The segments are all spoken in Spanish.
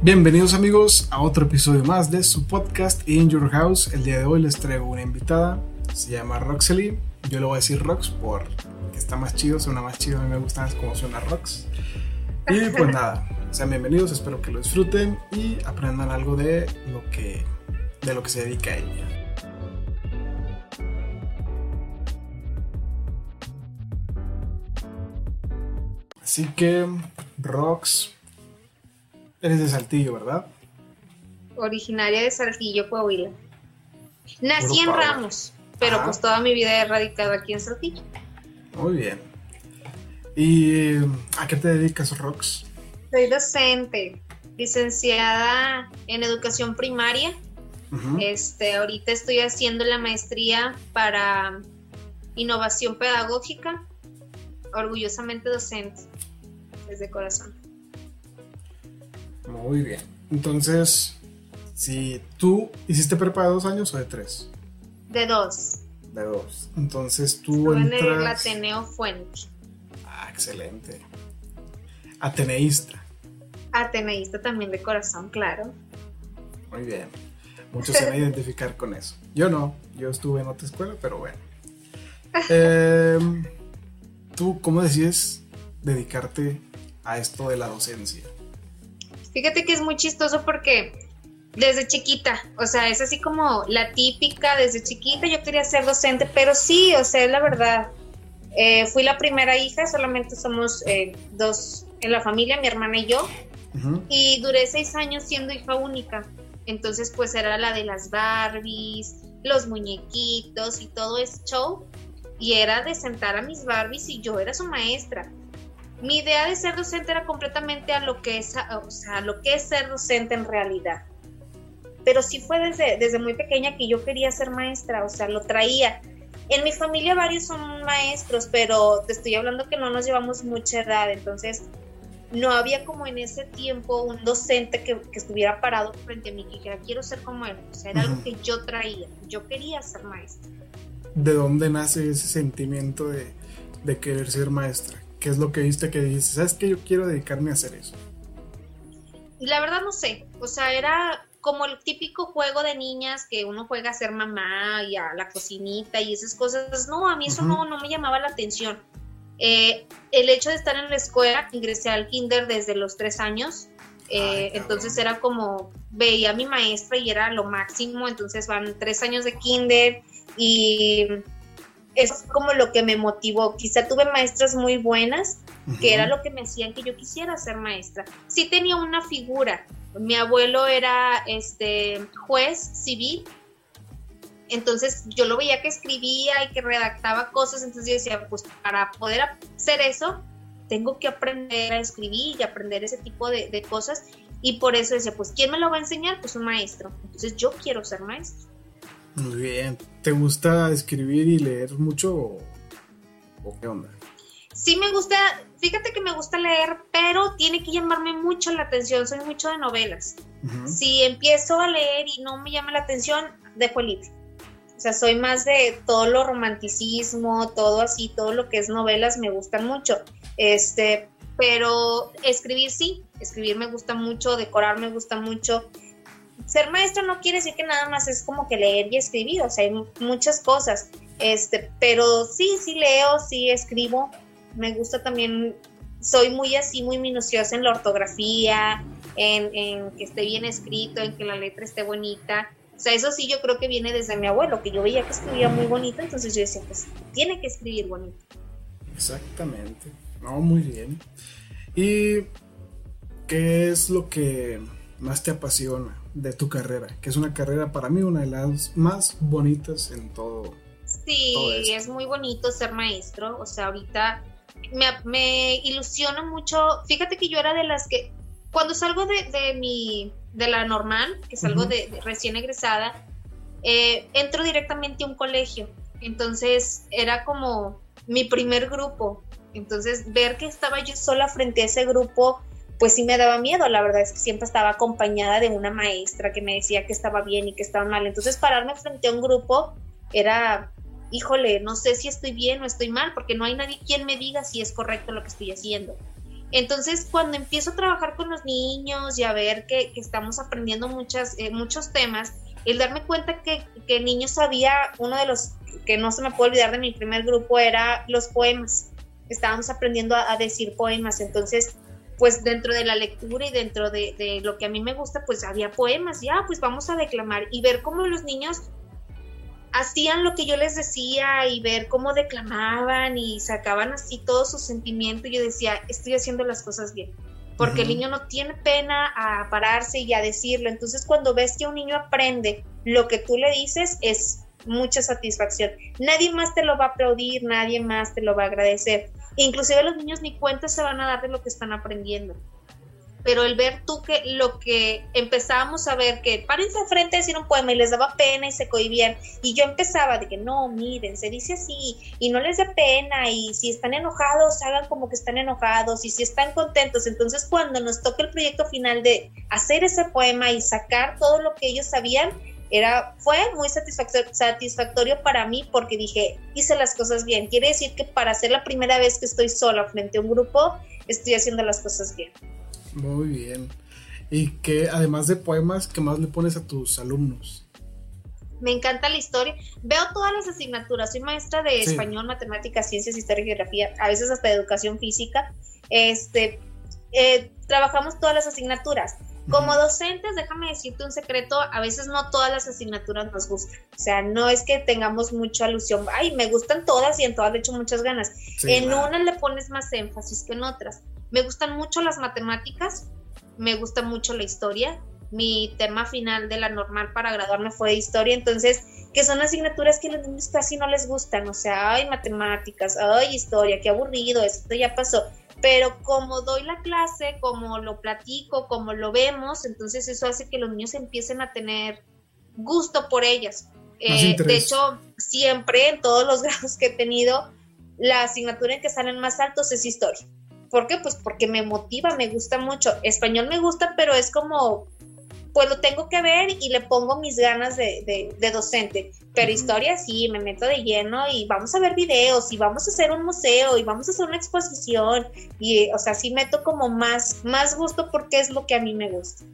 Bienvenidos amigos a otro episodio más de su podcast In Your House. El día de hoy les traigo una invitada, se llama Roxely. Yo le voy a decir Rox porque está más chido, suena más chido, a mí me gusta más cómo suena Rox. Y pues nada, sean bienvenidos, espero que lo disfruten y aprendan algo de lo que, de lo que se dedica a ella. Así que, Rox, eres de Saltillo, ¿verdad? Originaria de Saltillo, Coahuila. Nací en Ramos, pero pues toda mi vida he radicado aquí en Saltillo. Muy bien. ¿Y a qué te dedicas, Rox? Soy docente, licenciada en educación primaria. Este, ahorita estoy haciendo la maestría para innovación pedagógica. Orgullosamente docente, desde corazón. Muy bien. Entonces, si tú hiciste prepa de dos años o de tres? De dos. De dos. Entonces tú entras... en el Ateneo Fuente. Ah, excelente. Ateneísta. Ateneísta también de corazón, claro. Muy bien. Muchos se van a identificar con eso. Yo no, yo estuve en otra escuela, pero bueno. Em, ¿Tú cómo decides dedicarte a esto de la docencia? Fíjate que es muy chistoso porque desde chiquita, o sea, es así como la típica, desde chiquita yo quería ser docente, pero sí, o sea, es la verdad. Eh, fui la primera hija, solamente somos eh, dos en la familia, mi hermana y yo, y duré seis años siendo hija única. Entonces, pues era la de las Barbies, los muñequitos y todo ese show. Y era de sentar a mis Barbies y yo era su maestra mi idea de ser docente era completamente a lo que es, o sea, lo que es ser docente en realidad. Pero sí fue desde, desde muy pequeña que yo quería ser maestra, o sea, lo traía. En mi familia varios son maestros, pero te estoy hablando que no nos llevamos mucha edad, entonces no había como en ese tiempo un docente que, estuviera parado frente a mí y dijera, quiero ser como él. O sea, era algo que yo traía, yo quería ser maestra. ¿De dónde nace ese sentimiento de, de querer ser maestra? ¿Qué es lo que viste que dices? ¿Sabes que yo quiero dedicarme a hacer eso? La verdad no sé. O sea, era como el típico juego de niñas que uno juega a ser mamá y a la cocinita y esas cosas. No, a mí eso no, no me llamaba la atención. Eh, el hecho de estar en la escuela, ingresé al kinder desde los tres años. Eh, entonces era como, veía a mi maestra y era lo máximo. Entonces van tres años de kinder y es como lo que me motivó. Quizá tuve maestras muy buenas, que era lo que me hacían que yo quisiera ser maestra. Sí tenía una figura. Mi abuelo era este juez civil. Entonces yo lo veía que escribía y que redactaba cosas, entonces yo decía, pues para poder hacer eso, tengo que aprender a escribir y aprender ese tipo de, de cosas. Y por eso decía, pues ¿quién me lo va a enseñar? Pues un maestro. Entonces yo quiero ser maestro. Muy bien. ¿Te gusta escribir y leer mucho o, qué onda? Sí me gusta, fíjate que me gusta leer, pero tiene que llamarme mucho la atención, soy mucho de novelas. Si empiezo a leer y no me llama la atención, dejo el libro. O sea, soy más de todo lo romanticismo, todo así, todo lo que es novelas me gustan mucho. Este, pero escribir sí, escribir me gusta mucho, decorar me gusta mucho ser maestro no quiere decir que nada más es como que leer y escribir, o sea, hay muchas cosas, este, pero sí, sí leo, sí escribo, me gusta también, soy muy así, muy minuciosa en la ortografía, en, en que esté bien escrito, en que la letra esté bonita, o sea, eso sí yo creo que viene desde mi abuelo, que yo veía que escribía muy bonito, entonces yo decía, pues tiene que escribir bonito. Exactamente, no, muy bien. ¿Y qué es lo que más te apasiona de tu carrera? Que es una carrera para mí una de las más bonitas en todo. Sí, es muy bonito ser maestro. O sea, ahorita me, me, ilusiona mucho. Fíjate que yo era de las que, cuando salgo de, de mi, de la normal, que salgo de, recién egresada, eh, entro directamente a un colegio. Entonces era como mi primer grupo. Entonces ver que estaba yo sola frente a ese grupo pues sí me daba miedo. La verdad es que siempre estaba acompañada de una maestra que me decía que estaba bien y que estaba mal. Entonces pararme frente a un grupo era, híjole, no sé si estoy bien o estoy mal, porque no hay nadie quien me diga si es correcto lo que estoy haciendo. Entonces, cuando empiezo a trabajar con los niños y a ver que, estamos aprendiendo muchas, eh, muchos temas, el darme cuenta que, que el niño sabía, uno de los que no se me puede olvidar de mi primer grupo era los poemas. Estábamos aprendiendo a, decir poemas, entonces pues dentro de la lectura y dentro de, de, lo que a mí me gusta, pues había poemas, ya, pues vamos a declamar y ver cómo los niños hacían lo que yo les decía y ver cómo declamaban y sacaban así todo su sentimiento. Y yo decía, estoy haciendo las cosas bien. Porque el niño no tiene pena a pararse y a decirlo. Entonces, cuando ves que un niño aprende lo que tú le dices, es mucha satisfacción. Nadie más te lo va a aplaudir, nadie más te lo va a agradecer. Inclusive los niños ni cuenta se van a dar de lo que están aprendiendo. Pero el ver tú que lo que empezábamos a ver que párense frente a decir un poema y les daba pena y se cohibían y yo empezaba de que no, miren, se dice así y no les da pena y si están enojados hagan como que están enojados y si están contentos, entonces cuando nos toca el proyecto final de hacer ese poema y sacar todo lo que ellos sabían, era, fue muy satisfactorio, satisfactorio para mí porque dije, hice las cosas bien. Quiere decir que para ser la primera vez que estoy sola frente a un grupo, estoy haciendo las cosas bien. Muy bien. ¿Y que además de poemas, qué más le pones a tus alumnos? Me encanta la historia. Veo todas las asignaturas. Soy maestra de español, matemáticas, ciencias, historia y geografía, a veces hasta educación física. Este, eh, trabajamos todas las asignaturas. Como docentes, déjame decirte un secreto, a veces no todas las asignaturas nos gustan. O sea, no es que tengamos mucha alusión, ay, me gustan todas y en todas le echo muchas ganas. en unas le pones más énfasis que en otras. Me gustan mucho las matemáticas, me gusta mucho la historia. Mi tema final de la normal para graduarme fue historia, entonces, que son asignaturas que a los niños casi no les gustan, o sea, ay, matemáticas, ay, historia, qué aburrido, esto ya pasó. Pero como doy la clase, como lo platico, como lo vemos, entonces eso hace que los niños empiecen a tener gusto por ellas. Eh, de hecho, siempre en todos los grados que he tenido, la asignatura en que salen más altos es historia. ¿Por qué? Pues porque me motiva, me gusta mucho. Español me gusta, pero es como, pues lo tengo que ver y le pongo mis ganas de, docente. Pero historia sí, me meto de lleno y vamos a ver videos y vamos a hacer un museo y vamos a hacer una exposición. Y, o sea, sí meto como más, más gusto porque es lo que a mí me gusta.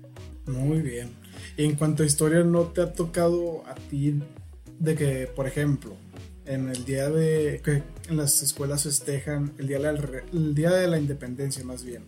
Muy bien. Y en cuanto a historia, ¿no te ha tocado a ti de que, por ejemplo, en el día de que en las escuelas festejan el día de la, el día de la independencia más bien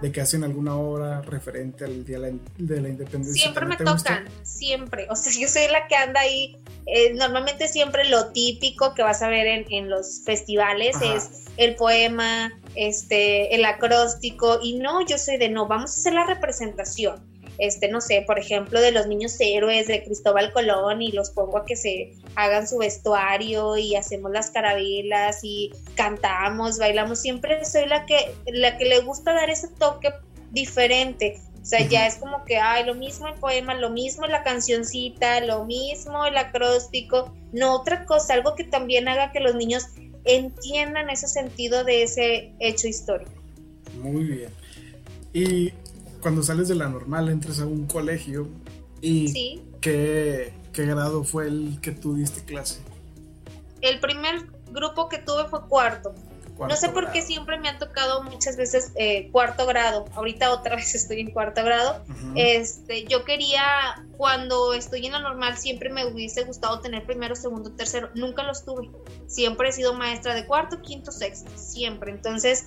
de que hacen alguna obra referente al día de la independencia siempre me tocan siempre. O sea yo soy la que anda ahí eh, normalmente siempre lo típico que vas a ver en, en los festivales es el poema este el acróstico y no yo soy de no vamos a hacer la representación este, no sé, por ejemplo, de los niños héroes de Cristóbal Colón y los pongo a que se hagan su vestuario y hacemos las carabelas y cantamos, bailamos. Siempre soy la que, la que le gusta dar ese toque diferente. O sea, ya es como que, ay, lo mismo el poema, lo mismo la cancioncita, lo mismo el acróstico, no otra cosa, algo que también haga que los niños entiendan ese sentido de ese hecho histórico. Muy bien. Y cuando sales de la normal entras a un colegio y ¿qué, grado fue el que tú diste clase? El primer grupo que tuve fue cuarto. no sé por qué siempre me ha tocado muchas veces eh, cuarto grado. Ahorita otra vez estoy en cuarto grado. Este, yo quería, cuando estoy en la normal, siempre me hubiese gustado tener primero, segundo, tercero. Nunca los tuve. Siempre he sido maestra de cuarto, quinto, sexto. Siempre. Entonces,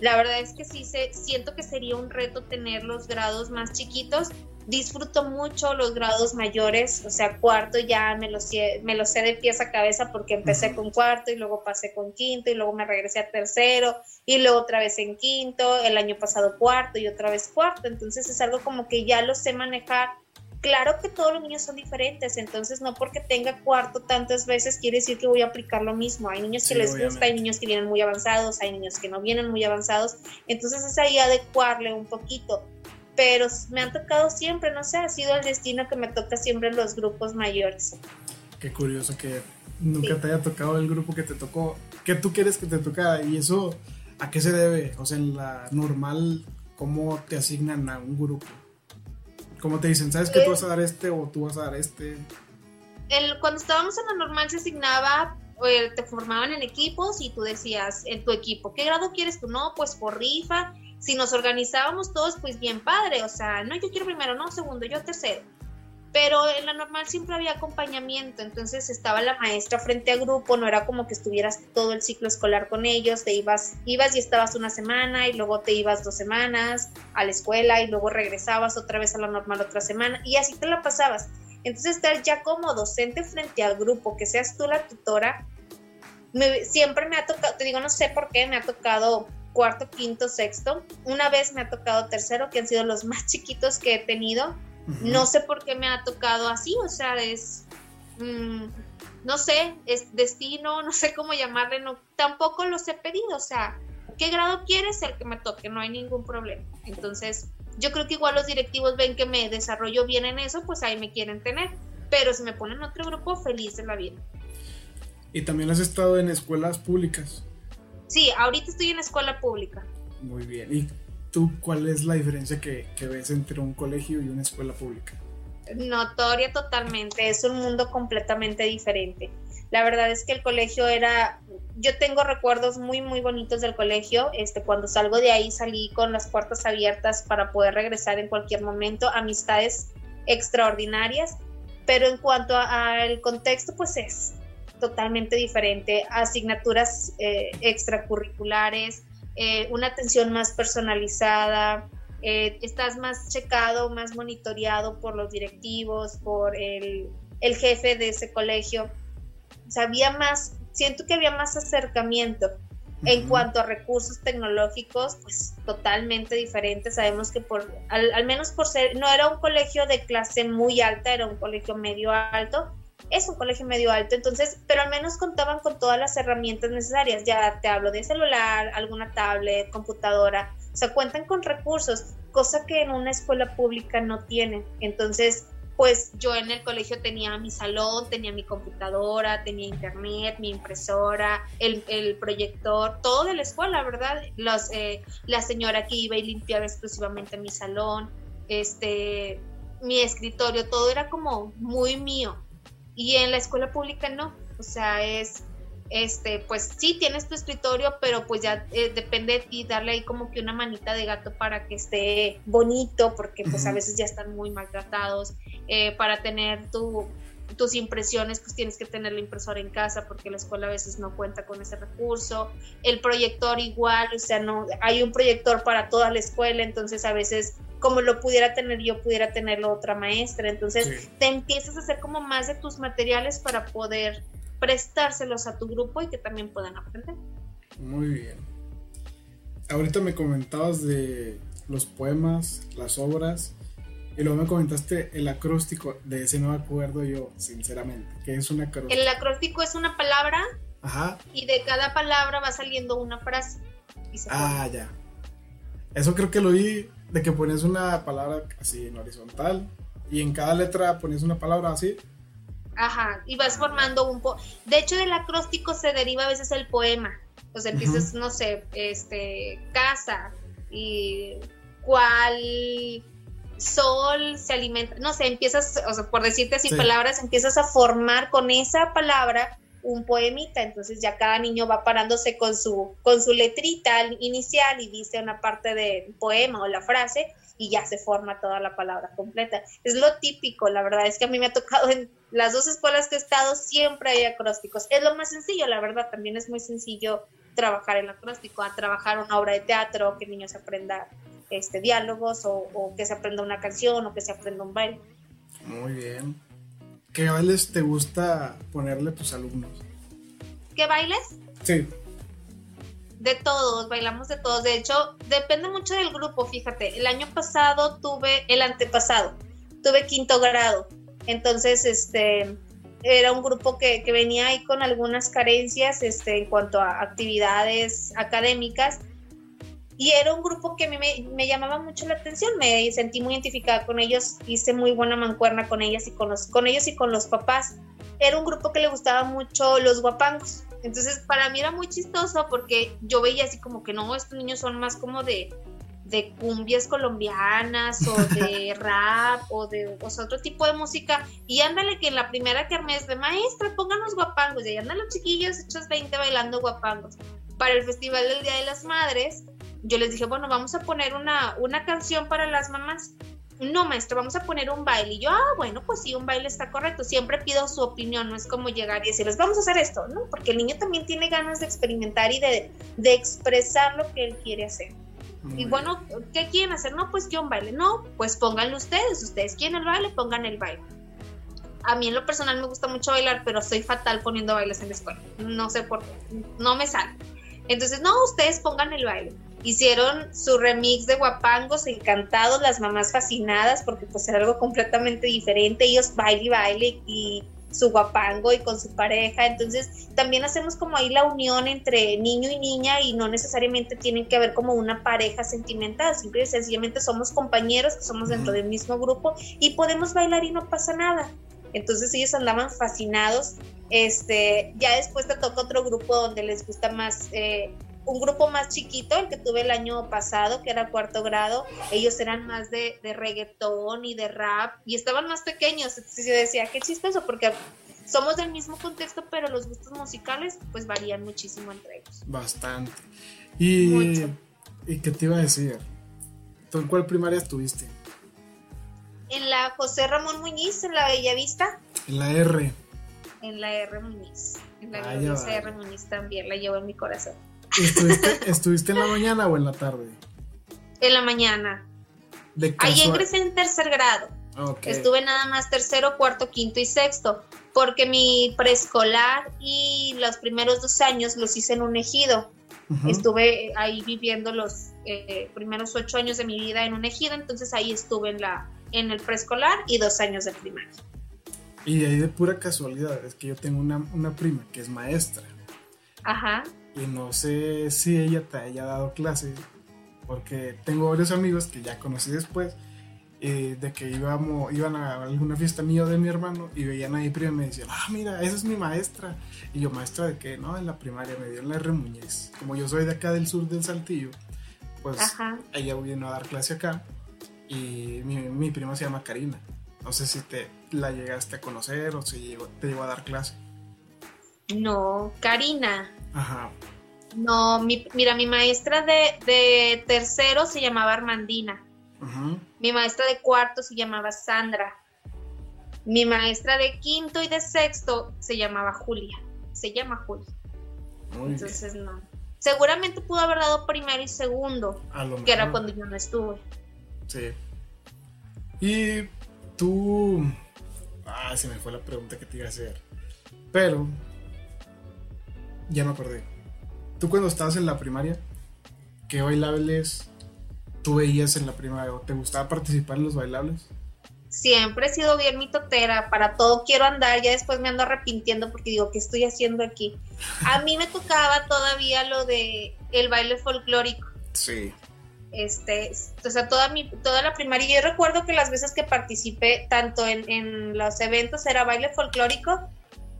la verdad es que sí se, siento que sería un reto tener los grados más chiquitos. Disfruto mucho los grados mayores, o sea, cuarto ya me lo, me lo sé de pies a cabeza porque empecé con cuarto y luego pasé con quinto y luego me regresé a tercero y luego otra vez en quinto, el año pasado cuarto y otra vez cuarto. Entonces es algo como que ya lo sé manejar Claro que todos los niños son diferentes, entonces no porque tenga cuarto tantas veces quiere decir que voy a aplicar lo mismo. Hay niños que les gusta, hay niños que vienen muy avanzados, hay niños que no vienen muy avanzados, entonces es ahí adecuarle un poquito. Pero me han tocado siempre, no sé, ha sido el destino que me toca siempre en los grupos mayores. Qué curioso que nunca te haya tocado el grupo que te tocó, que tú quieres que te tocara y eso, ¿a qué se debe? O sea, en la normal, ¿cómo te asignan a un grupo? Como te dicen, ¿sabes que tú vas a dar este o tú vas a dar este? El, cuando estábamos en la normal se asignaba, te formaban en equipos y tú decías en tu equipo, ¿qué grado quieres tú? No, pues por rifa si nos organizábamos todos, pues bien padre, o sea, no, yo quiero primero, no, segundo, yo tercero. Pero en la normal siempre había acompañamiento, entonces estaba la maestra frente a grupo, no era como que estuvieras todo el ciclo escolar con ellos, te ibas, ibas y estabas una semana y luego te ibas dos semanas a la escuela y luego regresabas otra vez a la normal otra semana y así te la pasabas. Entonces estar ya como docente frente al grupo, que seas tú la tutora, siempre me ha tocado, te digo, no sé por qué, me ha tocado cuarto, quinto, sexto. Una vez me ha tocado tercero, que han sido los más chiquitos que he tenido. No sé por qué me ha tocado así, o sea, es, mm, no sé, es destino, no sé cómo llamarle, no, tampoco los he pedido, o sea, ¿qué grado quieres? El que me toque, no hay ningún problema. Entonces, yo creo que igual los directivos ven que me desarrollo bien en eso, pues ahí me quieren tener. Pero si me ponen otro grupo, feliz de la vida. ¿Y también has estado en escuelas públicas? Sí, ahorita estoy en escuela pública. Muy bien. ¿Y tú cuál es la diferencia que, ves entre un colegio y una escuela pública? Notoria totalmente, es un mundo completamente diferente. La verdad es que el colegio era, yo tengo recuerdos muy, muy bonitos del colegio. Este, cuando salgo de ahí salí con las puertas abiertas para poder regresar en cualquier momento, amistades extraordinarias. Pero en cuanto al contexto, pues es totalmente diferente, asignaturas eh, extracurriculares, eh, una atención más personalizada, eh, estás más checado, más monitoreado por los directivos, por el, el jefe de ese colegio. O sea, había más, siento que había más acercamiento. En cuanto a recursos tecnológicos, pues totalmente diferente. Sabemos que por, al, al, menos por ser, no era un colegio de clase muy alta, era un colegio medio alto, es un colegio medio alto, entonces, pero al menos contaban con todas las herramientas necesarias. Ya te hablo de celular, alguna tablet, computadora, o sea, cuentan con recursos, cosa que en una escuela pública no tienen. Entonces, pues yo en el colegio tenía mi salón, tenía mi computadora, tenía internet, mi impresora, el, el proyector, todo de la escuela, ¿verdad? Los, eh, la señora que iba y limpiaba exclusivamente mi salón, este, mi escritorio, todo era como muy mío. Y en la escuela pública no, o sea, es, este, pues sí, tienes tu escritorio, pero pues ya eh, depende de ti darle ahí como que una manita de gato para que esté bonito, porque pues a veces ya están muy maltratados, eh, para tener tu, tus impresiones, pues tienes que tener la impresora en casa porque la escuela a veces no cuenta con ese recurso. El proyector igual, o sea, no hay un proyector para toda la escuela, entonces a veces como lo pudiera tener yo, pudiera tenerlo otra maestra. Entonces te empiezas a hacer como más de tus materiales para poder prestárselos a tu grupo y que también puedan aprender. Muy bien. Ahorita me comentabas de los poemas, las obras, y luego me comentaste el acróstico, de ese no me acuerdo yo, sinceramente, que es un acróstico. El acróstico es una palabra Ajá. y de cada palabra va saliendo una frase. ah, ya. Eso creo que lo vi de que pones una palabra así en horizontal y en cada letra pones una palabra así. Ajá, y vas formando un po De hecho, del acróstico se deriva a veces el poema. O sea, empiezas, no sé, este, casa y cuál sol se alimenta, no sé, empiezas, o sea, por decirte así palabras, empiezas a formar con esa palabra un poemita, entonces ya cada niño va parándose con su, con su letrita inicial y dice una parte del poema o la frase y ya se forma toda la palabra completa. Es lo típico, la verdad es que a mí me ha tocado en las dos escuelas que he estado siempre hay acrósticos. Es lo más sencillo, la verdad, también es muy sencillo trabajar el acróstico, a trabajar una obra de teatro, que niños aprenda este, diálogos o, o que se aprenda una canción o que se aprenda un baile. Muy bien. ¿Qué bailes te gusta ponerle a tus alumnos? ¿Qué bailes? Sí. De todos, bailamos de todos. De hecho, depende mucho del grupo, fíjate. El año pasado tuve, el antepasado, tuve quinto grado. Entonces, este, era un grupo que, que venía ahí con algunas carencias este, en cuanto a actividades académicas y era un grupo que a mí me, llamaba mucho la atención, me sentí muy identificada con ellos, hice muy buena mancuerna con ellas y con los, con ellos y con los papás. Era un grupo que le gustaba mucho los guapangos. Entonces, para mí era muy chistoso porque yo veía así como que no, estos niños son más como de, de cumbias colombianas o de rap o de otro tipo de música. Y ándale que en la primera kermés de maestra, pónganos guapangos. Y ahí andan los chiquillos hechos 20 bailando guapangos. Para el Festival del Día de las Madres, yo les dije, bueno, vamos a poner una, una canción para las mamás. No, maestro, vamos a poner un baile. Y yo, ah, bueno, pues sí, un baile está correcto. Siempre pido su opinión, no es como llegar y decirles, vamos a hacer esto, ¿no? Porque el niño también tiene ganas de experimentar y de, de expresar lo que él quiere hacer. y bueno, ¿qué quieren hacer? No, pues que un baile. No, pues pónganlo ustedes. Ustedes quieren el baile, pongan el baile. A mí en lo personal me gusta mucho bailar, pero soy fatal poniendo bailes en la escuela. No sé por qué, no me sale. Entonces, no, ustedes pongan el baile. Hicieron su remix de guapangos, encantados, las mamás fascinadas, porque pues era algo completamente diferente. Ellos baile y baile y su guapango y con su pareja. Entonces, también hacemos como ahí la unión entre niño y niña y no necesariamente tienen que haber como una pareja sentimental. Simple y sencillamente somos compañeros que somos dentro del mismo grupo y podemos bailar y no pasa nada. Entonces ellos andaban fascinados. Este, ya después te toca otro grupo donde les gusta más, eh, un grupo más chiquito, el que tuve el año pasado, que era cuarto grado. Ellos eran más de, de reggaetón y de rap y estaban más pequeños. Entonces yo decía, qué chistoso, porque somos del mismo contexto, pero los gustos musicales pues varían muchísimo entre ellos. Bastante. Y, ¿y qué te iba a decir? ¿Tú en cuál primaria estuviste? En la José Ramón Muñiz, en la Bellavista. En la R. En la R Muñiz. En la José R Muñiz también, la llevo en mi corazón. ¿Estuviste, en la mañana o en la tarde? En la mañana. Ahí ingresé en tercer grado. Estuve nada más tercero, cuarto, quinto y sexto, porque mi preescolar y los primeros dos años los hice en un ejido. Estuve ahí viviendo los eh, primeros ocho años de mi vida en un ejido, entonces ahí estuve en la, en el preescolar y dos años de primaria. Y de ahí de pura casualidad, es que yo tengo una, una prima que es maestra. Ajá. Y no sé si ella te haya dado clase, porque tengo varios amigos que ya conocí después, eh, de que íbamos, iban a alguna fiesta mía de mi hermano y veían a mi prima y me decían, ah, mira, esa es mi maestra. Y yo, maestra de qué, no, en la primaria me dio en la R. Muñez. Como yo soy de acá del sur del Saltillo, pues ella vino a dar clase acá y mi, mi, prima se llama Karina. No sé si te la llegaste a conocer o si te llegó a dar clase. No, Karina. Ajá. No, mira, mi maestra de, tercero se llamaba Armandina. Mi maestra de cuarto se llamaba Sandra. Mi maestra de quinto y de sexto se llamaba Julia. Se llama Julia. Entonces no. Seguramente pudo haber dado primero y segundo, que era cuando yo no estuve. Sí. Y tú. Ah, se me fue la pregunta que te iba a hacer. Pero. Ya me acordé. Tú cuando estabas en la primaria, ¿qué bailables tú veías en la primaria? ¿O te gustaba participar en los bailables? Siempre he sido bien mitotera, para todo quiero andar, ya después me ando arrepintiendo porque digo, ¿qué estoy haciendo aquí? A mí me tocaba todavía lo de el baile folclórico. Sí este, o sea, toda mi, toda la primaria, yo recuerdo que las veces que participé tanto en, en los eventos era baile folclórico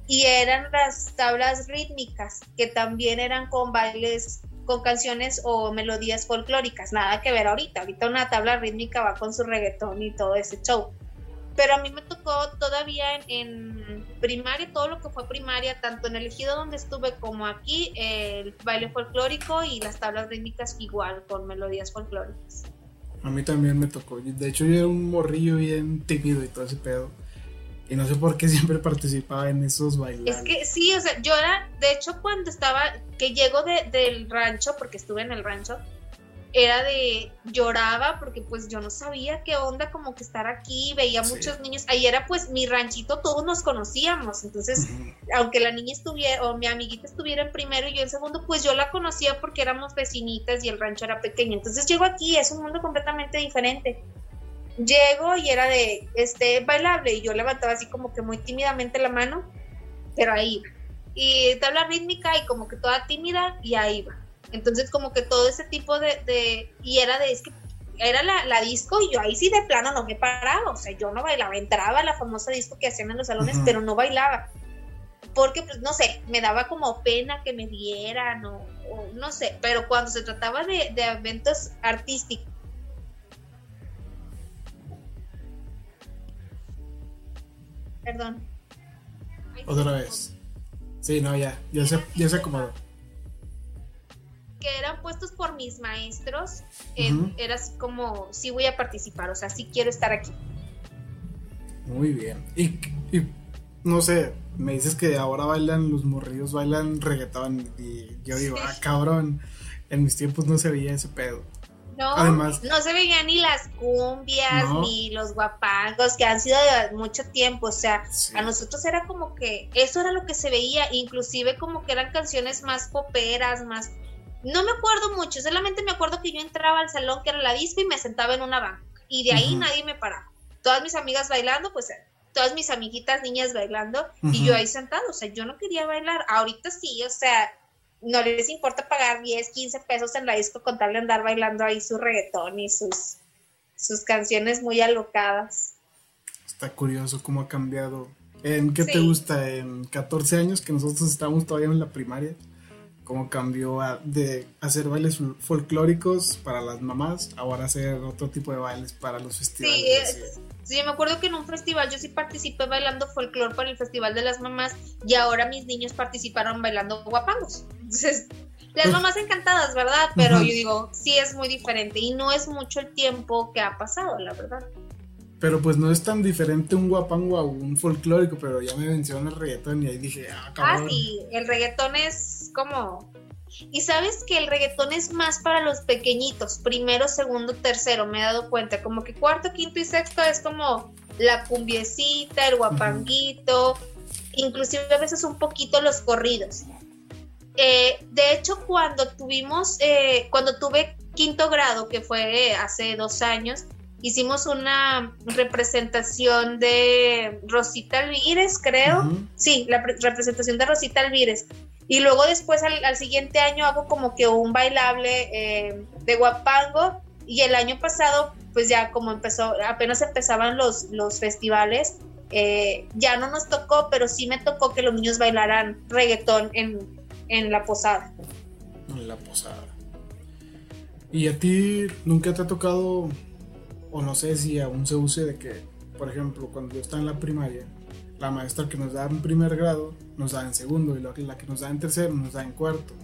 y eran las tablas rítmicas, que también eran con bailes, con canciones o melodías folclóricas, nada que ver ahorita, ahorita una tabla rítmica va con su reggaetón y todo ese show pero a mí me tocó todavía en, primaria, todo lo que fue primaria, tanto en el ejido donde estuve como aquí, el baile folclórico y las tablas rítmicas igual, con melodías folclóricas. A mí también me tocó. De hecho, yo era un morrillo bien tímido y todo ese pedo. Y no sé por qué siempre participaba en esos bailes. Es que sí, o sea, yo era, de hecho, cuando estaba, que llego del rancho, porque estuve en el rancho, era de lloraba porque pues yo no sabía qué onda como que estar aquí, veía muchos niños, ahí era pues mi ranchito, todos nos conocíamos, entonces aunque la niña estuviera o mi amiguita estuviera en primero y yo en segundo, pues yo la conocía porque éramos vecinitas y el rancho era pequeño, entonces llego aquí, es un mundo completamente diferente. Llego y era de este bailable y yo levantaba así como que muy tímidamente la mano, pero ahí iba. Y tabla rítmica y como que toda tímida y ahí va entonces como que todo ese tipo de, y era de, es que era la, disco y yo ahí sí de plano no me paraba, o sea, yo no bailaba, entraba a la famosa disco que hacían en los salones, pero no bailaba, porque pues no sé, me daba como pena que me dieran o, no sé, pero cuando se trataba de, de eventos artísticos, Perdón. Otra vez. Sí, no, ya, ya se, ya se acomodó que eran puestos por mis maestros, era así como, sí voy a participar, o sea, sí quiero estar aquí. Muy bien. Y, no sé, me dices que ahora bailan los morrillos, bailan reggaetón. Y yo digo, ah, cabrón, en mis tiempos no se veía ese pedo. No, Además, no se veían ni las cumbias, ni los guapangos, que han sido de mucho tiempo. O sea, a nosotros era como que eso era lo que se veía, inclusive como que eran canciones más poperas, más... No me acuerdo mucho, solamente me acuerdo que yo entraba al salón que era la disco y me sentaba en una banca. Y de ahí nadie me paraba. Todas mis amigas bailando, pues todas mis amiguitas niñas bailando y yo ahí sentado. O sea, yo no quería bailar. Ahorita sí, o sea, no les importa pagar 10, 15 pesos en la disco con tal de andar bailando ahí su reggaetón y sus, sus canciones muy alocadas. Está curioso cómo ha cambiado. ¿En qué te gusta? En 14 años que nosotros estamos todavía en la primaria cómo cambió de hacer bailes folclóricos para las mamás, ahora hacer otro tipo de bailes para los festivales. Sí, sí, me acuerdo que en un festival yo sí participé bailando folclore para el Festival de las Mamás y ahora mis niños participaron bailando guapangos. Entonces, las mamás encantadas, ¿verdad? Pero yo digo, sí es muy diferente y no es mucho el tiempo que ha pasado, la verdad. Pero pues no es tan diferente un guapango a un folclórico, pero ya me menciona el reggaetón y ahí dije, ah, cabrón. Ah, sí, el reggaetón es como... Y sabes que el reggaetón es más para los pequeñitos, primero, segundo, tercero, me he dado cuenta, como que cuarto, quinto y sexto es como la cumbiecita, el guapanguito, inclusive a veces un poquito los corridos. Eh, de hecho, cuando tuvimos, eh, cuando tuve quinto grado, que fue hace dos años, hicimos una representación de Rosita Alvírez, creo. Sí, la representación de Rosita Alvírez. Y luego después al, siguiente año hago como que un bailable eh, de guapango. Y el año pasado, pues ya como empezó, apenas empezaban los, los festivales, eh, ya no nos tocó, pero sí me tocó que los niños bailaran reggaetón en, en la posada. En la posada. ¿Y a ti nunca te ha tocado o no sé si aún se use de que, por ejemplo, cuando yo estaba en la primaria, la maestra que nos da en primer grado nos da en segundo y la que nos da en tercero nos da en cuarto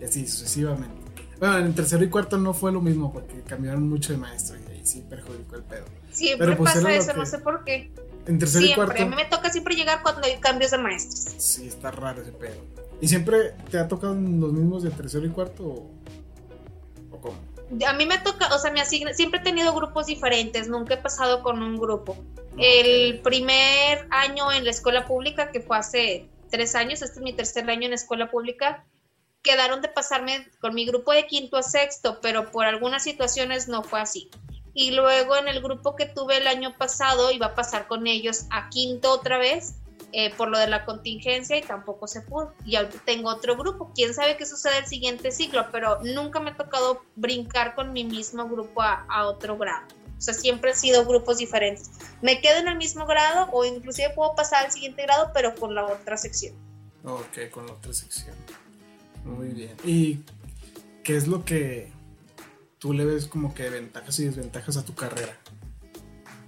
y así sucesivamente. Bueno, en tercero y cuarto no fue lo mismo porque cambiaron mucho de maestro y ahí sí perjudicó el pedo. Siempre Pero, pues, pasa eso, no sé por qué. En tercero y cuarto. A mí me toca siempre llegar cuando hay cambios de maestros. Sí, está raro ese pedo. ¿Y siempre te ha tocado los mismos de tercero y cuarto o, o cómo? A mí me toca, o sea, me asigna, siempre he tenido grupos diferentes, nunca he pasado con un grupo. El primer año en la escuela pública, que fue hace tres años, este es mi tercer año en la escuela pública, quedaron de pasarme con mi grupo de quinto a sexto, pero por algunas situaciones no fue así. Y luego en el grupo que tuve el año pasado iba a pasar con ellos a quinto otra vez eh, por lo de la contingencia y tampoco se pudo. Y ahorita tengo otro grupo. Quién sabe qué sucede el siguiente ciclo, pero nunca me ha tocado brincar con mi mismo grupo a, otro grado. O sea, siempre han sido grupos diferentes. Me quedo en el mismo grado o inclusive puedo pasar al siguiente grado, pero con la otra sección. Ok, con la otra sección. Muy bien. ¿Y qué es lo que tú le ves como que ventajas y desventajas a tu carrera?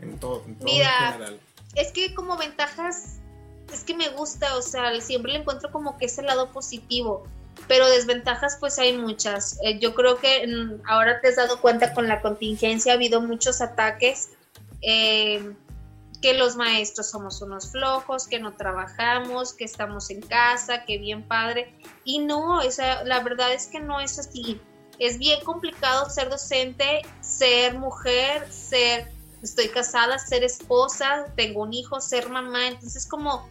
En todo, en todo Mira, en general. Es que como ventajas es que me gusta, o sea, siempre le encuentro como que ese lado positivo, pero desventajas pues hay muchas. Eh, yo creo que mm, ahora te has dado cuenta con la contingencia ha habido muchos ataques, eh, que los maestros somos unos flojos, que no trabajamos, que estamos en casa, que bien padre, y no, o sea, la verdad es que no es así. Es bien complicado ser docente, ser mujer, ser estoy casada, ser esposa, tengo un hijo, ser mamá, entonces como,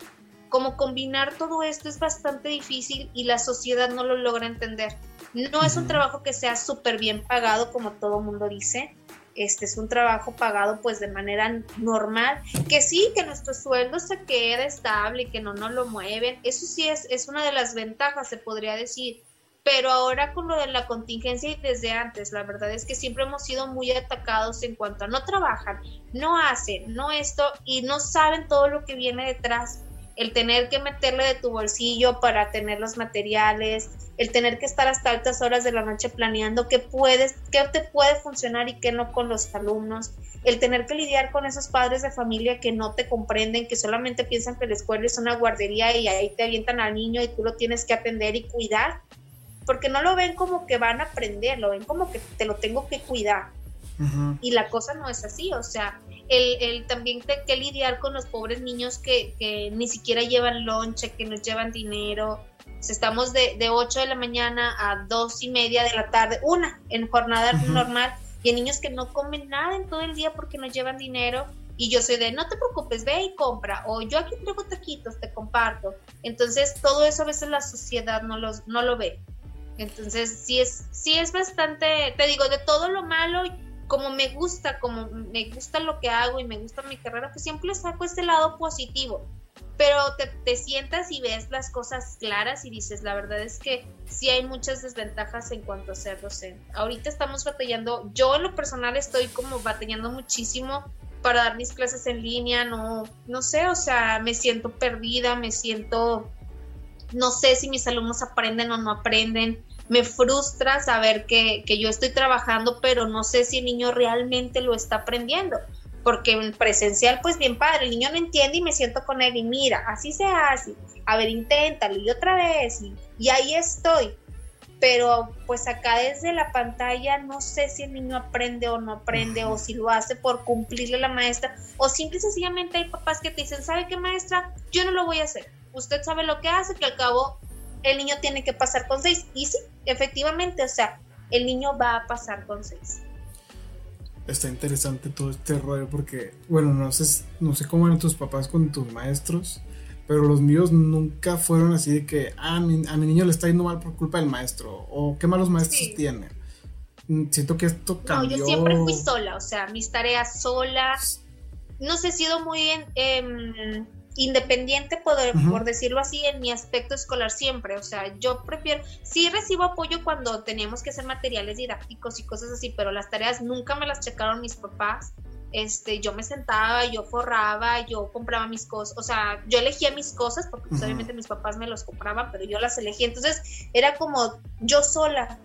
como combinar todo esto es bastante difícil y la sociedad no lo logra entender. No es un trabajo que sea súper bien pagado como todo mundo dice, este es un trabajo pagado pues de manera normal, que sí, que nuestro sueldo se queda estable y que no nos lo mueven, eso sí es, es una de las ventajas, se podría decir, pero ahora con lo de la contingencia y desde antes, la verdad es que siempre hemos sido muy atacados en cuanto a no trabajan, no hacen, no esto y no saben todo lo que viene detrás. El tener que meterle de tu bolsillo para tener los materiales, el tener que estar hasta altas horas de la noche planeando qué puedes, qué te puede funcionar y qué no con los alumnos, el tener que lidiar con esos padres de familia que no te comprenden, que solamente piensan que la escuela es una guardería y ahí te avientan al niño y tú lo tienes que atender y cuidar porque no lo ven como que van a aprender, lo ven como que te lo tengo que cuidar. Y la cosa no es así, o sea, el, el también hay que lidiar con los pobres niños que, que ni siquiera llevan lonche, que no llevan dinero. estamos de, de 8 de la mañana a 2 y media de la tarde, una en jornada normal, y hay niños que no comen nada en todo el día porque no llevan dinero. Y yo soy de, no te preocupes, ve y compra. O yo aquí traigo taquitos, te comparto. Entonces, todo eso a veces la sociedad no, los, no lo ve. Entonces, sí es, sí es bastante, te digo, de todo lo malo, como me gusta, como me gusta lo que hago y me gusta mi carrera, pues siempre saco este lado positivo. Pero te, sientas y ves las cosas claras y dices, la verdad es que sí hay muchas desventajas en cuanto a ser docente. Ahorita estamos batallando, yo en lo personal estoy como batallando muchísimo para dar mis clases en línea, no, no sé, o sea, me siento perdida, me siento, no sé si mis alumnos aprenden o no aprenden me frustra saber que, yo estoy trabajando, pero no sé si el niño realmente lo está aprendiendo. Porque en presencial, pues bien padre, el niño no entiende y me siento con él y mira, así se hace, a ver, inténtalo y otra vez y, ahí estoy. Pero pues acá desde la pantalla no sé si el niño aprende o no aprende o si lo hace por cumplirle la maestra o simple y sencillamente hay papás que te dicen, ¿sabe qué maestra? Yo no lo voy a hacer. Usted sabe lo que hace, que al cabo el niño tiene que pasar con seis. Y sí, efectivamente, o sea, el niño va a pasar con seis. Está interesante todo este rollo porque, bueno, no sé, no sé cómo eran tus papás con tus maestros, pero los míos nunca fueron así de que, ah, a mi, niño le está yendo mal por culpa del maestro, o qué malos maestros tiene. Mm, siento que esto cambió. No, yo siempre fui sola, o sea, mis tareas solas. No sé, he sido muy en, independiente, por, por, decirlo así, en mi aspecto escolar siempre. O sea, yo prefiero, sí recibo apoyo cuando teníamos que hacer materiales didácticos y cosas así, pero las tareas nunca me las checaron mis papás. Este, yo me sentaba, yo forraba, yo compraba mis cosas, o sea, yo elegía mis cosas porque pues, obviamente mis papás me los compraban, pero yo las elegía. Entonces era como yo sola.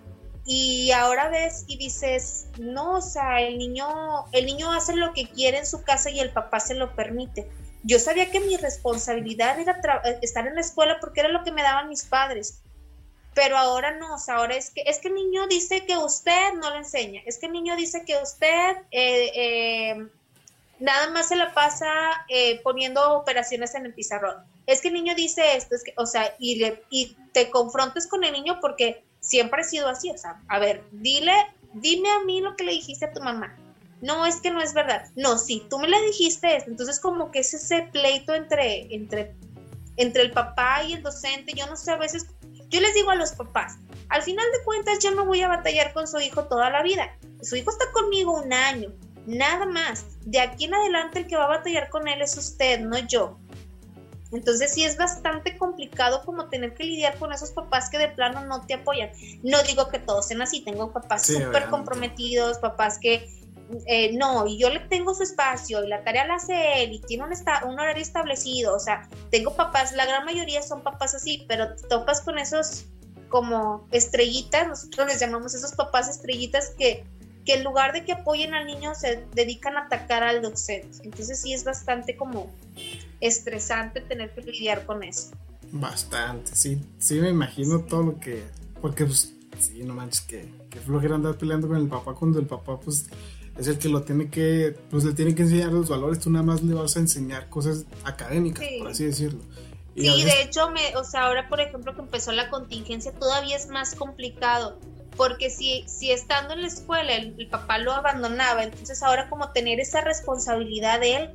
Y ahora ves y dices, no, o sea, el niño, el niño hace lo que quiere en su casa y el papá se lo permite yo sabía que mi responsabilidad era eh, estar en la escuela porque era lo que me daban mis padres. Pero ahora no, o sea, ahora es que, es que el niño dice que usted no le enseña, es que el niño dice que usted eh, eh, nada más se la pasa poniendo operaciones en el pizarrón. Es que el niño dice esto, es que, o sea, y, le, y te confrontes con el niño porque siempre ha sido así, o sea, a ver, dile, dime a mí lo que le dijiste a tu mamá no, es que no es verdad. No, sí, tú me la dijiste esto. Entonces como que es ese pleito entre, entre, entre el papá y el docente. Yo no sé, a veces, yo les digo a los papás, al final de cuentas yo no voy a batallar con su hijo toda la vida. Su hijo está conmigo un año, nada más. De aquí en adelante el que va a batallar con él es usted, no yo. Entonces sí es bastante complicado como tener que lidiar con esos papás que de plano no te apoyan. No digo que todos sean así, tengo papás súper comprometidos, papás que eh, no, y yo le tengo su espacio y la tarea la hace él y tiene un, un horario establecido, o sea, tengo papás, la gran mayoría son papás así, pero topas con esos como estrellitas, nosotros les llamamos esos papás estrellitas que, que en lugar de que apoyen al niño se dedican a atacar al docente. Entonces sí es bastante como estresante tener que lidiar con eso. Bastante, sí, sí me imagino todo lo que, porque pues sí, no manches que, que flojera andar peleando con el papá cuando el papá pues es el que lo tiene que, pues le tiene que enseñar los valores, tú nada más le vas a enseñar cosas académicas, por así decirlo. sí, de hecho, me, o sea, ahora por ejemplo que empezó la contingencia todavía es más complicado, porque si, si estando en la escuela el, papá lo abandonaba, entonces ahora como tener esa responsabilidad de él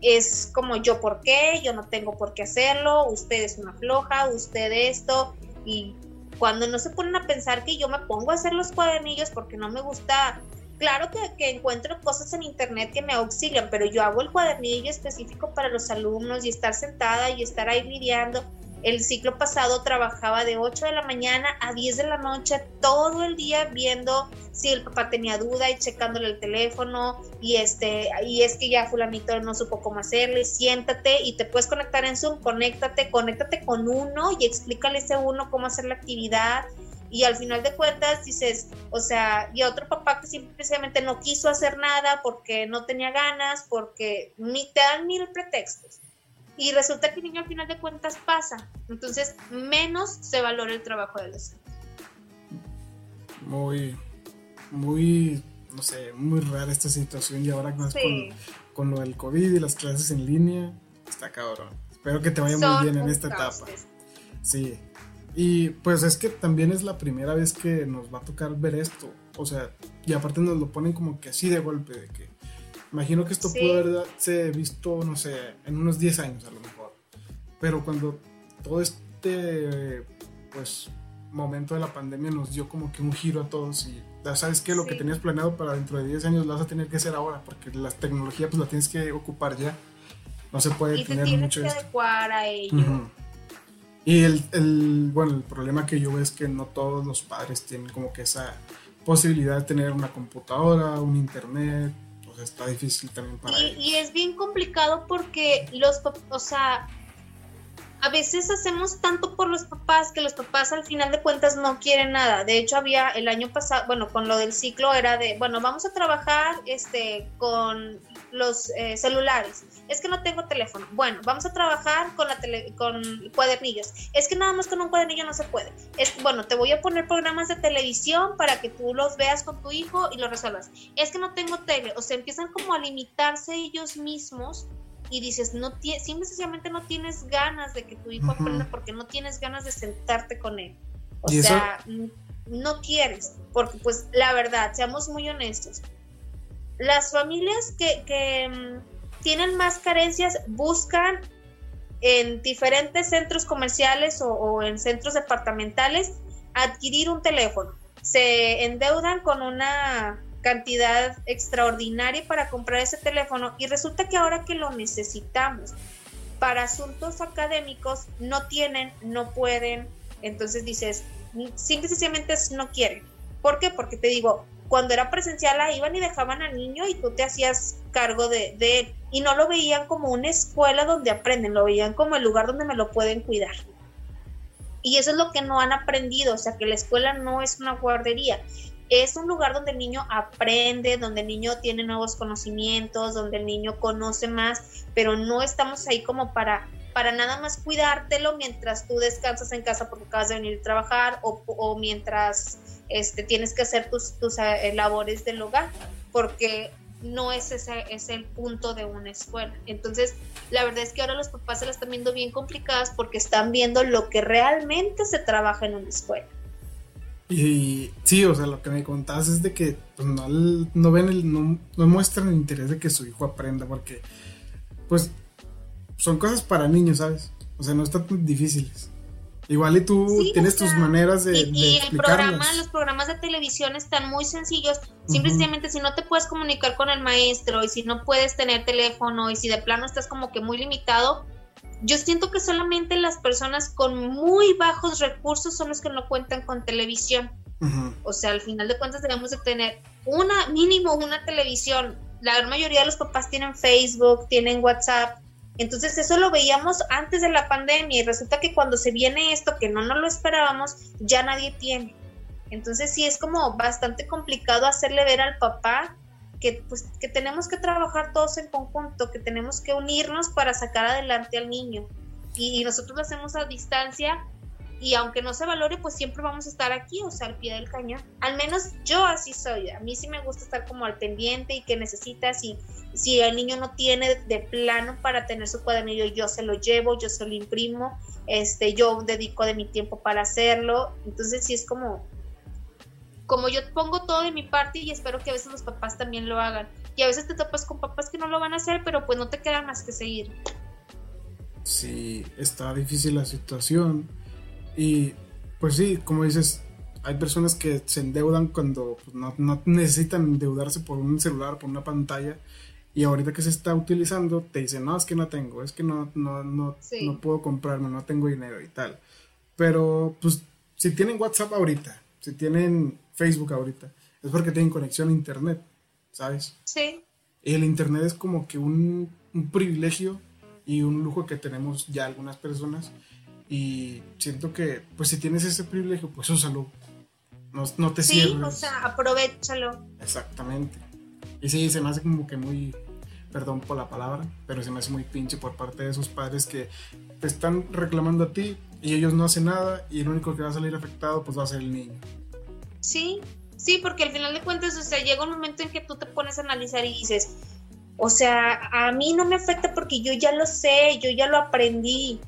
es como yo por qué, yo no tengo por qué hacerlo, usted es una floja, usted esto, y cuando no se ponen a pensar que yo me pongo a hacer los cuadernillos porque no me gusta claro que, encuentro cosas en internet que me auxilian, pero yo hago el cuadernillo específico para los alumnos y estar sentada y estar ahí lidiando. El ciclo pasado trabajaba de 8 de la mañana a 10 de la noche todo el día viendo si el papá tenía duda y checándole el teléfono y este y es que ya fulanito no supo cómo hacerle, siéntate y te puedes conectar en Zoom, conéctate, conéctate con uno y explícale a ese uno cómo hacer la actividad y al final de cuentas dices, o sea, y otro papá que simplemente no quiso hacer nada porque no tenía ganas, porque ni te dan mil pretextos. Y resulta que el niño al final de cuentas pasa. Entonces, menos se valora el trabajo del docente. muy, muy, no sé, muy rara esta situación y ahora más con, con, lo del COVID y las clases en línea, está cabrón. Espero que te vaya muy bien en esta etapa. Sí. Y pues es que también es la primera vez que nos va a tocar ver esto. O sea, y aparte nos lo ponen como que así de golpe, de que imagino que esto pudo haberse visto, no sé, en unos 10 años a lo mejor. Pero cuando todo este, pues, momento de la pandemia nos dio como que un giro a todos y ya sabes que lo que tenías planeado para dentro de 10 años lo vas a tener que hacer ahora porque la tecnología pues la tienes que ocupar ya. No se puede y tener te mucho que adecuar a ello. Y el, el, bueno, el problema que yo veo es que no todos los padres tienen como que esa posibilidad de tener una computadora, un internet, pues está difícil también para y, ellos. Y es bien complicado porque los, o sea, a veces hacemos tanto por los papás que los papás al final de cuentas no quieren nada. De hecho, había el año pasado, bueno, con lo del ciclo era de, bueno, vamos a trabajar este con los eh, celulares. Es que no tengo teléfono. Bueno, vamos a trabajar con la tele, con cuadernillos. Es que nada más con un cuadernillo no se puede. Es bueno, te voy a poner programas de televisión para que tú los veas con tu hijo y lo resuelvas. Es que no tengo tele, o sea, empiezan como a limitarse ellos mismos y dices, no simple sencillamente no tienes ganas de que tu hijo aprenda porque no tienes ganas de sentarte con él. O sea, no quieres, porque pues la verdad, seamos muy honestos, las familias que, mm, tienen más carencias buscan en diferentes centros comerciales o, o en centros departamentales adquirir un teléfono. Se endeudan con una cantidad extraordinaria para comprar ese teléfono y resulta que ahora que lo necesitamos para asuntos académicos no tienen, no pueden, entonces dices, simple y sencillamente no quieren. ¿Por qué? Porque te digo, cuando era presencial ahí iban y dejaban al niño y tú te hacías cargo de, de él y no lo veían como una escuela donde aprenden, lo veían como el lugar donde me lo pueden cuidar. Y eso es lo que no han aprendido, o sea, que la escuela no es una guardería es un lugar donde el niño aprende, donde el niño tiene nuevos conocimientos, donde el niño conoce más, pero no estamos ahí como para, para nada más cuidártelo mientras tú descansas en casa porque acabas de venir a trabajar o, mientras este, tienes que hacer tus, tus eh, labores del hogar, porque no es ese es el punto de una escuela. Entonces, la verdad es que ahora los papás se las están viendo bien complicadas porque están viendo lo que realmente se trabaja en una escuela. Y sí, o sea, lo que me contabas es de que pues, no, no, ven el, no, muestran el interés de que su hijo aprenda, porque pues son cosas para niños, ¿sabes? O sea, no están tan difíciles. Igual y tú tienes tus maneras de. Y, y el programa, los programas de televisión están muy sencillos. Simplemente si no te puedes comunicar con el maestro y si no puedes tener teléfono y si de plano estás como que muy limitado, yo siento que solamente las personas con muy bajos recursos son los que no cuentan con televisión. O sea, al final de cuentas debemos de tener una, mínimo una televisión. La gran mayoría de los papás tienen Facebook, tienen WhatsApp. Entonces eso lo veíamos antes de la pandemia y resulta que cuando se viene esto que no nos lo esperábamos, ya nadie tiene. Entonces sí es como bastante complicado hacerle ver al papá que, pues, que tenemos que trabajar todos en conjunto, que tenemos que unirnos para sacar adelante al niño. Y, nosotros lo hacemos a distancia y aunque no se valore, pues siempre vamos a estar aquí, o sea, al pie del cañón. Al menos yo así soy. A mí sí me gusta estar como al pendiente y que necesitas y si el niño no tiene de plano para tener su cuadernillo, yo se lo llevo, yo se lo imprimo, este, yo dedico de mi tiempo para hacerlo. Entonces sí es como como yo pongo todo de mi parte y espero que a veces los papás también lo hagan. Y a veces te topas con papás que no lo van a hacer, pero pues no te queda más que seguir. Sí, está difícil la situación. Y pues sí, como dices, hay personas que se endeudan cuando pues, no, necesitan endeudarse por un celular, por una pantalla. Y ahorita que se está utilizando, te dicen, no, es que no tengo, es que no, no, no, no puedo comprarme, no tengo dinero y tal. Pero pues si tienen WhatsApp ahorita, si tienen Facebook ahorita, es porque tienen conexión a Internet, ¿sabes? Sí. Y el Internet es como que un, privilegio y un lujo que tenemos ya algunas personas. Y siento que, pues si tienes ese privilegio, pues úsalo. No, no te Sí, o sea, aprovechalo. Exactamente. Y sí, se me hace como que muy, perdón por la palabra, pero se me hace muy pinche por parte de esos padres que te están reclamando a ti y ellos no hacen nada y el único que va a salir afectado pues va a ser el niño. Sí, Sí, porque al final de cuentas, o sea, llega un momento en que tú te pones a analizar y dices, o sea, a mí no me afecta porque yo ya lo sé, yo ya lo aprendí.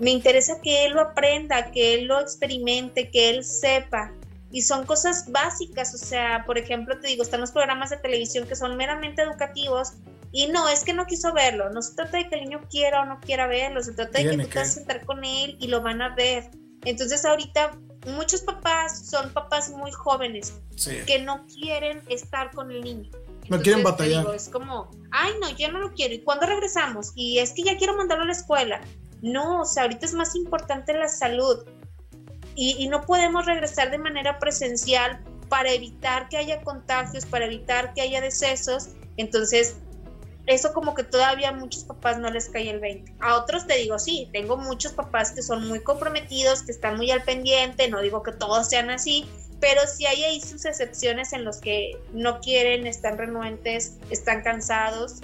Me interesa que él lo aprenda, que él lo experimente, que él sepa. Y son cosas básicas, o sea, por ejemplo, te digo, están los programas de televisión que son meramente educativos y no, es que no quiso verlo, no se trata de que el niño quiera o no quiera verlo, se trata de que tú te vas a sentar con él y lo van a ver. Entonces ahorita muchos papás son papás muy jóvenes que no quieren estar con el niño. no quieren batallar. es como, ay no, yo no lo quiero. ¿Y cuándo regresamos? Y es que ya quiero mandarlo a la escuela. No, o sea, ahorita es más importante la salud y, no podemos regresar de manera presencial para evitar que haya contagios, para evitar que haya decesos. Entonces, eso como que todavía a muchos papás no les cae el 20. A otros te digo, sí, tengo muchos papás que son muy comprometidos, que están muy al pendiente, no digo que todos sean así, pero sí hay ahí sus excepciones en los que no quieren, están renuentes, están cansados.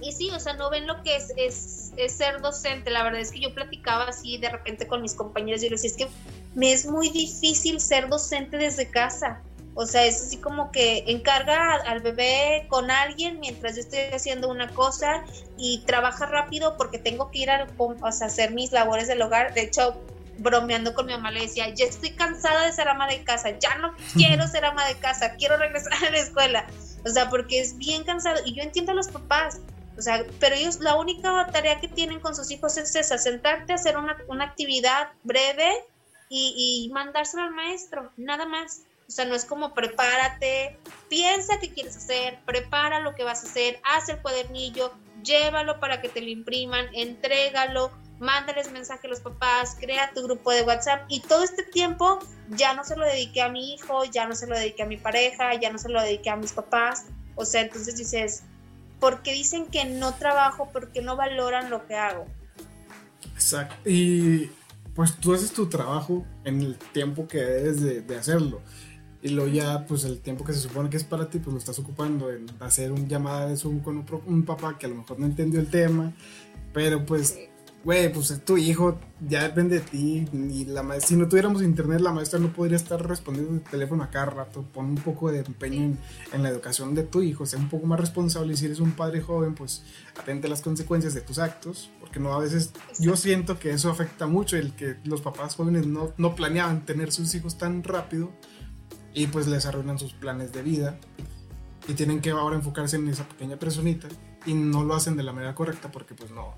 Y sí, o sea, no ven lo que es, es es ser docente. La verdad es que yo platicaba así de repente con mis compañeros y les decía, es que me es muy difícil ser docente desde casa. O sea, es así como que encarga al bebé con alguien mientras yo estoy haciendo una cosa y trabaja rápido porque tengo que ir a, hacer mis labores del hogar. De hecho, bromeando con mi mamá le decía, ya estoy cansada de ser ama de casa, ya no quiero ser ama de casa, quiero regresar a la escuela. O sea, porque es bien cansado. Y yo entiendo a los papás. O sea, pero ellos la única tarea que tienen con sus hijos es esa, sentarte a hacer una, actividad breve y, y al maestro, nada más. O sea, no es como prepárate, piensa qué quieres hacer, prepara lo que vas a hacer, haz el cuadernillo, llévalo para que te lo impriman, entrégalo, mándales mensaje a los papás, crea tu grupo de WhatsApp y todo este tiempo ya no se lo dediqué a mi hijo, ya no se lo dediqué a mi pareja, ya no se lo dediqué a mis papás. O sea, entonces dices, porque dicen que no trabajo, porque no valoran lo que hago. Exacto. Y pues tú haces tu trabajo en el tiempo que debes de, hacerlo. Y luego ya, pues el tiempo que se supone que es para ti, pues lo estás ocupando en hacer un llamada de Zoom con un, papá que a lo mejor no entendió el tema. Pero pues güey, pues tu hijo, ya depende de ti. Y la si no tuviéramos internet, la maestra no podría estar respondiendo el teléfono a cada rato. Pon un poco de empeño en, la educación de tu hijo, sea un poco más responsable. Y si eres un padre joven, pues atente a las consecuencias de tus actos. Porque no a veces, yo siento que eso afecta mucho el que los papás jóvenes no, no planeaban tener sus hijos tan rápido y pues les arruinan sus planes de vida. Y tienen que ahora enfocarse en esa pequeña personita y no lo hacen de la manera correcta porque pues no,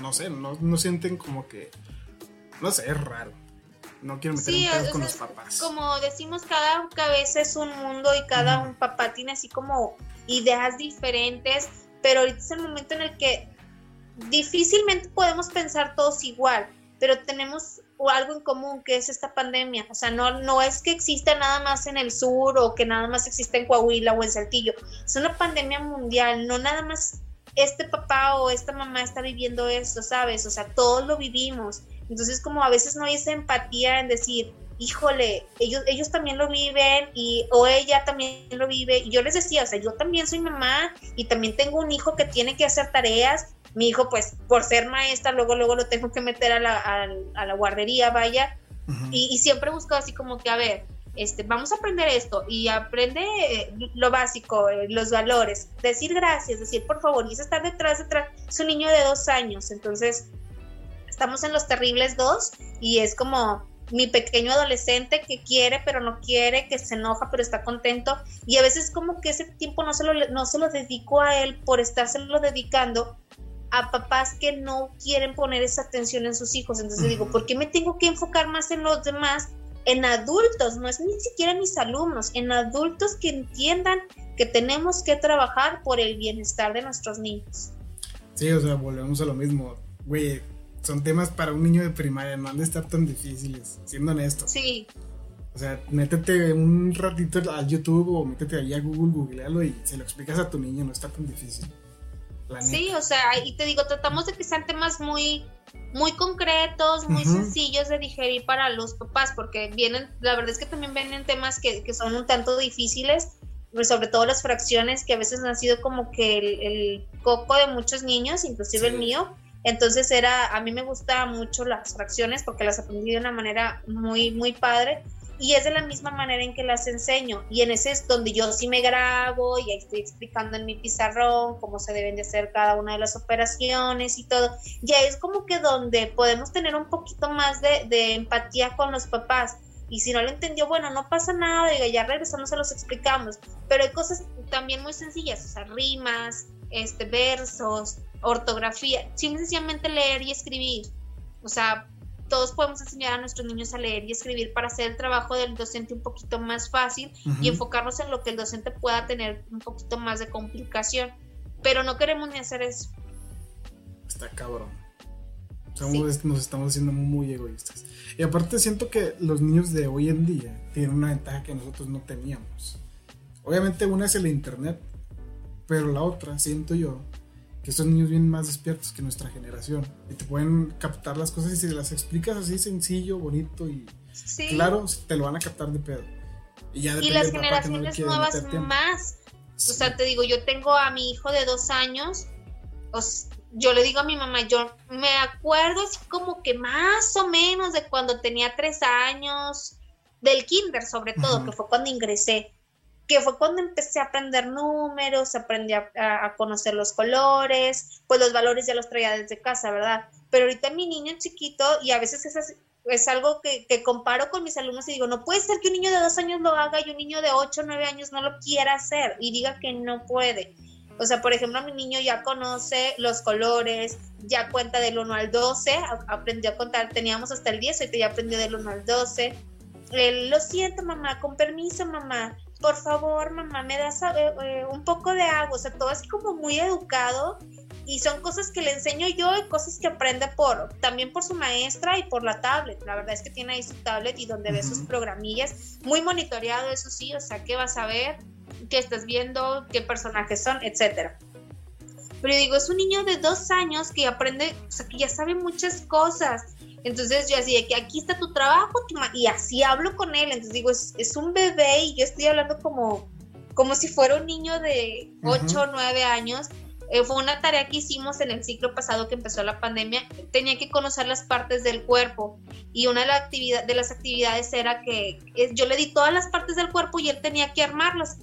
no sé, no, no sienten como que, no sé, es raro. No quiero meter sí, con los papás. Como decimos, cada cabeza es un mundo y cada un papá tiene así como ideas diferentes, pero ahorita es el momento en el que difícilmente podemos pensar todos igual, pero tenemos algo en común que es esta pandemia. O sea, no, no es que exista nada más en el sur o que nada más exista en Coahuila o en Saltillo. Es una pandemia mundial, no nada más este papá o esta mamá está viviendo esto, ¿sabes? O sea, todos lo vivimos. Entonces, como a veces no hay esa empatía en decir, híjole, ellos, ellos también lo viven y o ella también lo vive. Y yo les decía, o sea, yo también soy mamá y también tengo un hijo que tiene que hacer tareas. Mi hijo, pues, por ser maestra, luego, luego lo tengo que meter a la, a, la guardería, vaya. y, y, siempre busco así como que, a ver, este, vamos a aprender esto y aprende eh, lo básico, eh, los valores, decir gracias, decir por favor, y es estar detrás, detrás, es un niño de dos años, entonces estamos en los terribles dos y es como mi pequeño adolescente que quiere pero no quiere, que se enoja pero está contento. Y a veces como que ese tiempo no se lo, no se lo dedico a él por estárselo dedicando a papás que no quieren poner esa atención en sus hijos. Entonces digo, ¿por qué me tengo que enfocar más en los demás en adultos, no es ni siquiera mis alumnos, en adultos que entiendan que tenemos que trabajar por el bienestar de nuestros niños. Sí, o sea, volvemos a lo mismo. Güey, son temas para un niño de primaria, no han de estar tan difíciles, siendo honesto. Sí. O sea, métete un ratito a YouTube o métete ahí a Google, googlealo y se lo explicas a tu niño, no está tan difícil. sí, o sea, y te digo, tratamos de que sean temas muy muy concretos, muy sencillos de digerir para los papás, porque vienen, la verdad es que también vienen temas que, son un tanto difíciles, pues, sobre todo las fracciones que a veces han sido como que el, coco de muchos niños, inclusive el mío. Entonces era, a mí me gusta mucho las fracciones porque las aprendí de una manera muy, muy padre. Y es de la misma manera en que las enseño. Y en ese es donde yo sí me grabo y ahí estoy explicando en mi pizarrón cómo se deben de hacer cada una de las operaciones y todo. Ya es como que donde podemos tener un poquito más de, de empatía con los papás. Y si no lo entendió, bueno, no pasa nada, diga, ya regresamos se los explicamos. Pero hay cosas también muy sencillas, o sea, rimas, este, versos, ortografía, sencillamente leer y escribir. O sea, todos podemos enseñar a nuestros niños a leer y escribir para hacer el trabajo del docente un poquito más fácil y enfocarnos en lo que el docente pueda tener un poquito más de complicación. Pero no queremos ni hacer eso. Está cabrón. Nos estamos haciendo muy egoístas. Y aparte siento que los niños de hoy en día tienen una ventaja que nosotros no teníamos. Obviamente una es el internet, pero la otra, siento yo, que estos niños vienen más despiertos que nuestra generación y te pueden captar las cosas y si las explicas así sencillo, bonito y claro, te lo van a captar de pedo. Y, ya y las generaciones nuevas más. O sea, te digo, yo tengo a mi hijo de dos años, yo le digo a mi mamá, yo me acuerdo así como que más o menos de cuando tenía tres años, del kinder sobre todo, que fue cuando ingresé que fue cuando empecé a aprender números, aprendí a, conocer los colores, pues los valores ya los traía desde casa, ¿verdad? Pero ahorita mi niño chiquito, y a veces es, es algo que, comparo con mis alumnos y digo, no puede ser que un niño de dos años lo haga y un niño de ocho nueve años no lo quiera hacer y diga que no puede. O sea, por ejemplo, mi niño ya conoce los colores, ya cuenta del 1 al 12, aprendió a contar, teníamos hasta el 10, ahorita ya aprendió del 1 al 12. lo siento, mamá, con permiso, mamá por favor, mamá, me das eh, eh, un poco de agua, o sea, todo así como muy educado y son cosas que le enseño yo y cosas que aprende por también por su maestra y por la tablet. La verdad es que tiene ahí su tablet y donde ve sus programillas, muy monitoreado, eso sí, o sea, qué vas a ver, qué estás viendo, qué personajes son, etcétera. Pero digo, es un niño de dos años que aprende, o sea, que ya sabe muchas cosas entonces yo así que aquí está tu trabajo y así hablo con él. Entonces digo, es, un bebé y yo estoy hablando como, como si fuera un niño de 8 o 9 años. Eh, fue una tarea que hicimos en el ciclo pasado que empezó la pandemia. Tenía que conocer las partes del cuerpo y una de, la actividad, de las actividades era que eh, yo le di todas las partes del cuerpo y él tenía que armarlas.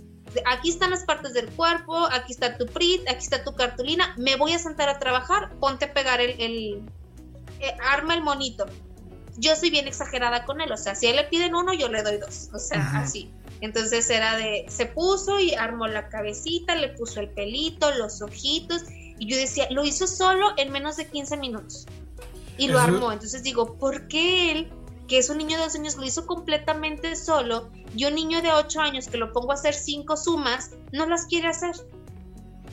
Aquí están las partes del cuerpo, aquí está tu PRIT, aquí está tu cartulina, me voy a sentar a trabajar, ponte a pegar el eh, arma el monito. Yo soy bien exagerada con él, o sea, si a él le piden uno, yo le doy dos, o sea, así. Entonces era de, se puso y armó la cabecita, le puso el pelito, los ojitos, y yo decía, lo hizo solo en menos de 15 minutos. Y lo armó. Entonces digo, ¿por qué él, que es un niño de dos años, lo hizo completamente solo, y un niño de 8 años que lo pongo a hacer cinco sumas, no las quiere hacer?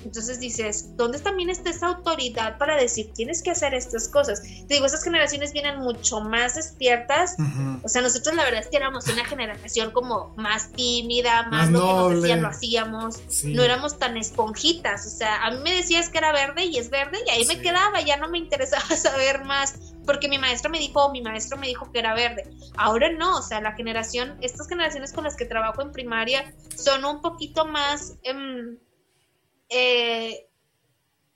Entonces dices, ¿dónde también está esa autoridad para decir, tienes que hacer estas cosas? Te digo, esas generaciones vienen mucho más despiertas. O sea, nosotros la verdad es que éramos una generación como más tímida, más, lo que nos decían lo hacíamos. No éramos tan esponjitas. O sea, a mí me decías que era verde y es verde y ahí me quedaba, ya no me interesaba saber más porque mi maestro me dijo, mi maestro me dijo que era verde. Ahora no, o sea, la generación, estas generaciones con las que trabajo en primaria son un poquito más... Em, eh,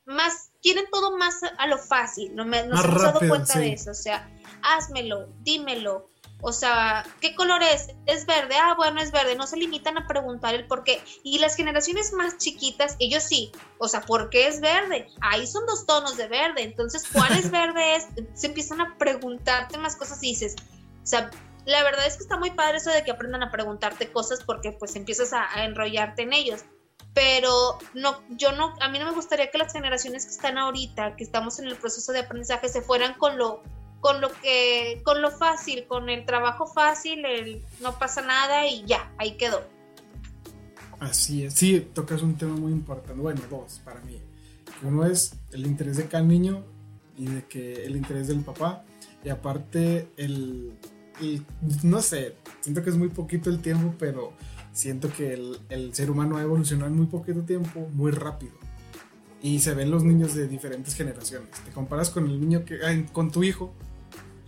más, quieren todo más a lo fácil, no me no se han dado cuenta de eso, o sea, házmelo, dímelo, o sea, ¿qué color es? Es verde, ah, bueno, es verde, no se limitan a preguntar el por qué. Y las generaciones más chiquitas, ellos sí, o sea, ¿por qué es verde? Ahí son dos tonos de verde, entonces, ¿cuál es verde? Es? Se empiezan a preguntarte más cosas y dices, o sea, la verdad es que está muy padre eso de que aprendan a preguntarte cosas porque pues empiezas a enrollarte en ellos pero no, yo no, a mí no me gustaría que las generaciones que están ahorita, que estamos en el proceso de aprendizaje, se fueran con lo, con lo que, con lo fácil, con el trabajo fácil, el no pasa nada y ya, ahí quedó. Así es, sí, tocas un tema muy importante, bueno, dos para mí. Uno es el interés de cada niño y de que el interés del papá, y aparte el, el no sé, siento que es muy poquito el tiempo, pero siento que el, ser humano ha evolucionado en muy poquito tiempo, muy rápido. Y se ven los niños de diferentes generaciones. Te comparas con el niño que, con tu hijo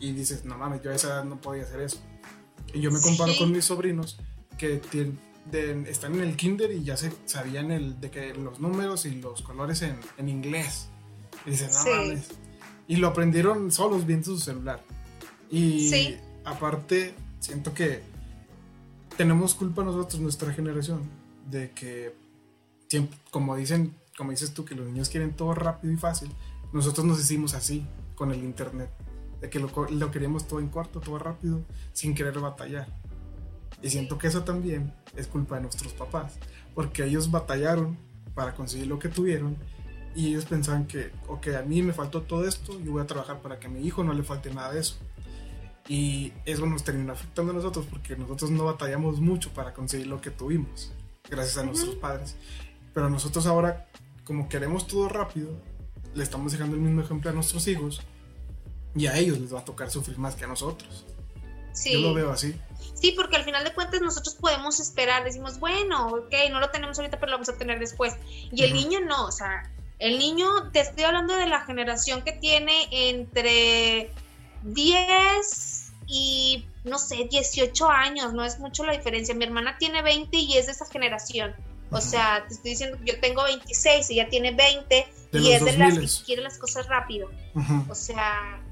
y dices, no mames, yo a esa edad no podía hacer eso. Y yo me comparo con mis sobrinos que están en el kinder y ya se sabían el, de que los números y los colores en, inglés. Y dices, no mames. Y lo aprendieron solos viendo su celular. Y aparte, siento que tenemos culpa nosotros, nuestra generación, de que, siempre, como dicen, como dices tú, que los niños quieren todo rápido y fácil, nosotros nos hicimos así con el internet, de que lo, lo queríamos todo en corto, todo rápido, sin querer batallar. Y siento que eso también es culpa de nuestros papás, porque ellos batallaron para conseguir lo que tuvieron y ellos pensaban que, ok, a mí me faltó todo esto, yo voy a trabajar para que a mi hijo no le falte nada de eso. Y eso nos termina afectando a nosotros porque nosotros no batallamos mucho para conseguir lo que tuvimos, gracias a nuestros padres. Pero nosotros ahora, como queremos todo rápido, le estamos dejando el mismo ejemplo a nuestros hijos y a ellos les va a tocar sufrir más que a nosotros. Sí. Yo lo veo así. Sí, porque al final de cuentas nosotros podemos esperar, decimos, bueno, ok, no lo tenemos ahorita, pero lo vamos a tener después. Y el niño no, o sea, el niño, te estoy hablando de la generación que tiene entre 10 y, no sé, 18 años, no es mucho la diferencia. Mi hermana tiene 20 y es de esa generación. O sea, te estoy diciendo, yo tengo 26, ella tiene 20 y es de las que quiere las cosas rápido. O sea,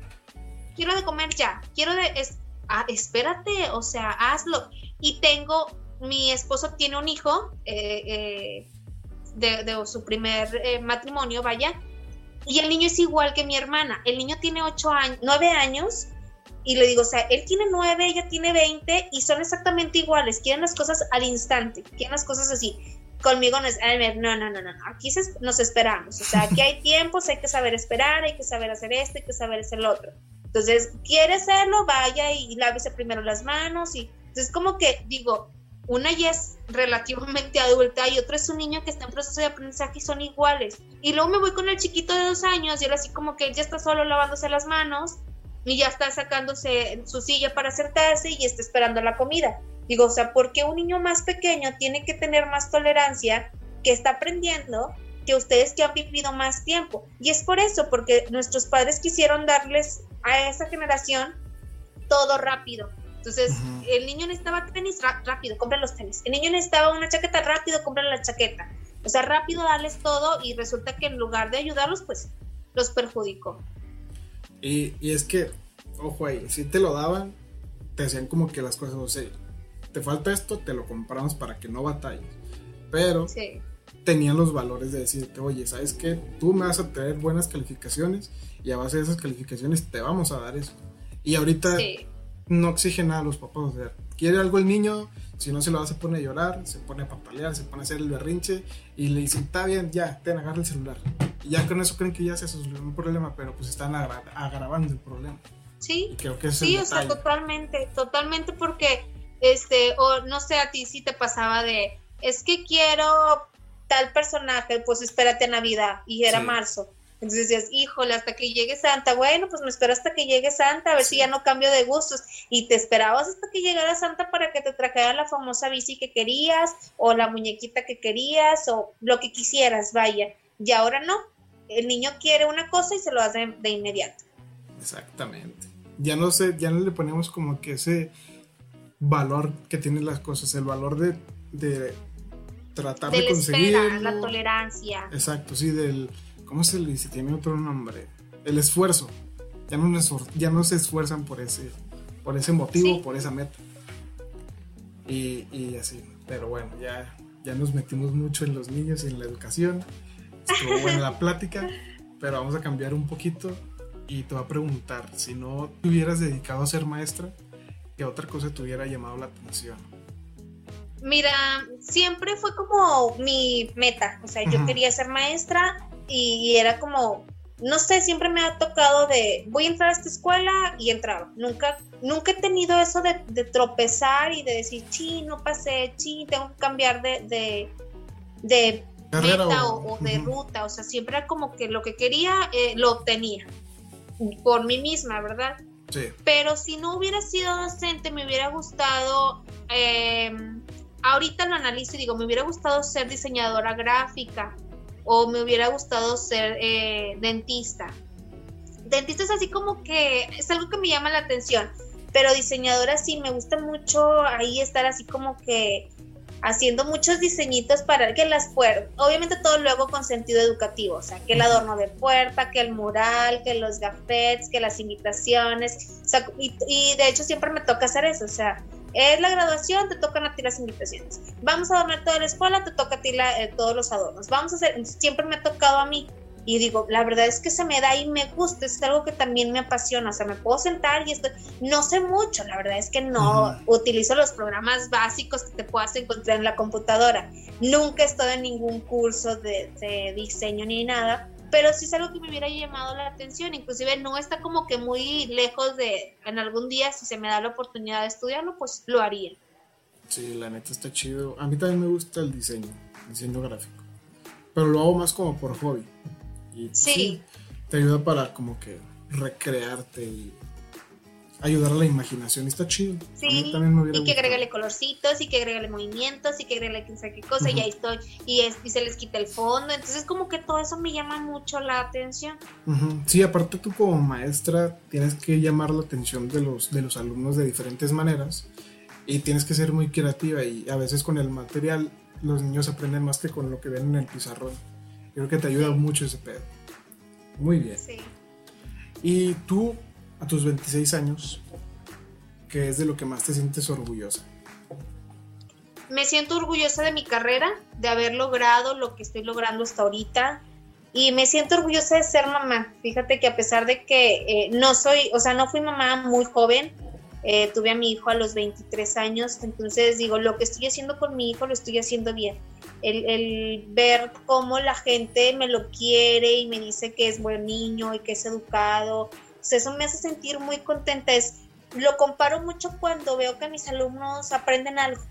quiero de comer ya, quiero de, ah, espérate, o sea, hazlo. Y tengo, mi esposo tiene un hijo eh, eh, de, su primer eh, matrimonio, vaya, y el niño es igual que mi hermana. El niño tiene 8 años, 9 años, y le digo, o sea, él tiene 9, ella tiene 20, y son exactamente iguales, quieren las cosas al instante, quieren las cosas así. Conmigo no es, no, no, no, no, aquí nos esperamos, o sea, aquí hay tiempos, hay que saber esperar, hay que saber hacer esto, hay que saber hacer lo otro. Entonces, quiere hacerlo, vaya y lávese primero las manos y entonces como que digo, una ya es relativamente adulta y otra es un niño que está en proceso de aprendizaje y son iguales. Y luego me voy con el chiquito de dos años y él así como que él ya está solo lavándose las manos y ya está sacándose su silla para sentarse y está esperando la comida. Digo, o sea, ¿por qué un niño más pequeño tiene que tener más tolerancia que está aprendiendo que ustedes que han vivido más tiempo. Y es por eso, porque nuestros padres quisieron darles a esa generación todo rápido. Entonces, el niño necesitaba tenis rápido, compra los tenis. El niño necesitaba una chaqueta rápido, compra la chaqueta. O sea, rápido darles todo y resulta que en lugar de ayudarlos, pues los perjudicó. Y, y es que, ojo ahí, si te lo daban, te hacían como que las cosas, o sea, te falta esto, te lo compramos para que no batalles. Pero sí tenían los valores de decirte, oye, ¿sabes qué? Tú me vas a traer buenas calificaciones y a base de esas calificaciones te vamos a dar eso. Y ahorita no exige nada a los papás. O sea, quiere algo el niño, si no se lo va se pone a llorar, se pone a patalear, se pone a hacer el berrinche y le dicen, está bien, ya, ten, agarra el celular. Y ya con eso creen que ya se solucionó un problema, pero pues están agravando el problema. Sí, creo que sí, o sea, totalmente, totalmente porque, este, o no sé, a ti si te pasaba de, es que quiero tal personaje, pues espérate a Navidad, y era marzo. Entonces decías, híjole, hasta que llegue Santa, bueno, pues me espero hasta que llegue Santa, a ver si ya no cambio de gustos. Y te esperabas hasta que llegara Santa para que te trajera la famosa bici que querías, o la muñequita que querías, o lo que quisieras, vaya. Y ahora no. El niño quiere una cosa y se lo hace de inmediato. Exactamente. Ya no sé, ya no le ponemos como que ese valor que tienen las cosas, el valor de, de tratar de, conseguir. La tolerancia. Exacto, sí, del. ¿Cómo se le dice? Tiene otro nombre. El esfuerzo. Ya no, ya no se esfuerzan por ese, por ese motivo, por esa meta. Y, y, así. Pero bueno, ya, ya nos metimos mucho en los niños y en la educación. Estuvo buena la plática, pero vamos a cambiar un poquito y te voy a preguntar, si no te hubieras dedicado a ser maestra, ¿qué otra cosa te hubiera llamado la atención? Mira, siempre fue como mi meta, o sea, yo quería ser maestra y, era como, no sé, siempre me ha tocado de, voy a entrar a esta escuela y entraba. Nunca, nunca he tenido eso de, tropezar y de decir, chi, no pasé, chi, tengo que cambiar de, de, meta o, de ruta, o sea, siempre era como que lo que quería eh, lo obtenía por mí misma, ¿verdad? Pero si no hubiera sido docente, me hubiera gustado eh, ahorita lo analizo y digo, me hubiera gustado ser diseñadora gráfica o me hubiera gustado ser eh, dentista. Dentista es así como que es algo que me llama la atención, pero diseñadora sí, me gusta mucho ahí estar así como que haciendo muchos diseñitos para que las puertas, obviamente todo luego con sentido educativo, o sea, que el adorno de puerta, que el mural, que los gafetes, que las invitaciones, y, y de hecho siempre me toca hacer eso, o sea, es la graduación, te tocan a ti las invitaciones. Vamos a dormir toda la escuela, te toca a ti eh, todos los adornos. Vamos a hacer, siempre me ha tocado a mí. Y digo, la verdad es que se me da y me gusta, es algo que también me apasiona, o sea, me puedo sentar y esto, no sé mucho, la verdad es que no utilizo los programas básicos que te puedas encontrar en la computadora. Nunca he estado en ningún curso de, de diseño ni nada, pero sí es algo que me hubiera llamado la atención, inclusive no está como que muy lejos de, en algún día, si se me da la oportunidad de estudiarlo, pues lo haría. Sí, la neta está chido. A mí también me gusta el diseño, diseño gráfico, pero lo hago más como por hobby. Y, pues, sí. Te ayuda para como que recrearte y ayudar a la imaginación. Está chido. Sí, y que agregale colorcitos, y que agregale movimientos, y que agregale quién sabe qué cosa, y ahí estoy, y, es, y se les quita el fondo. Entonces, como que todo eso me llama mucho la atención. Sí, aparte tú como maestra tienes que llamar la atención de los, de los alumnos de diferentes maneras, y tienes que ser muy creativa, y a veces con el material los niños aprenden más que con lo que ven en el pizarrón. Yo creo que te ayuda mucho ese pedo. Muy bien. Sí. Y tú a tus 26 años, ¿qué es de lo que más te sientes orgullosa? Me siento orgullosa de mi carrera, de haber logrado lo que estoy logrando hasta ahorita. Y me siento orgullosa de ser mamá. Fíjate que a pesar de que eh, no soy, o sea, no fui mamá muy joven, eh, tuve a mi hijo a los 23 años, entonces digo, lo que estoy haciendo con mi hijo lo estoy haciendo bien. El, el, ver cómo la gente me lo quiere y me dice que es buen niño y que es educado eso me hace sentir muy contenta. Es, lo comparo mucho cuando veo que mis alumnos aprenden algo.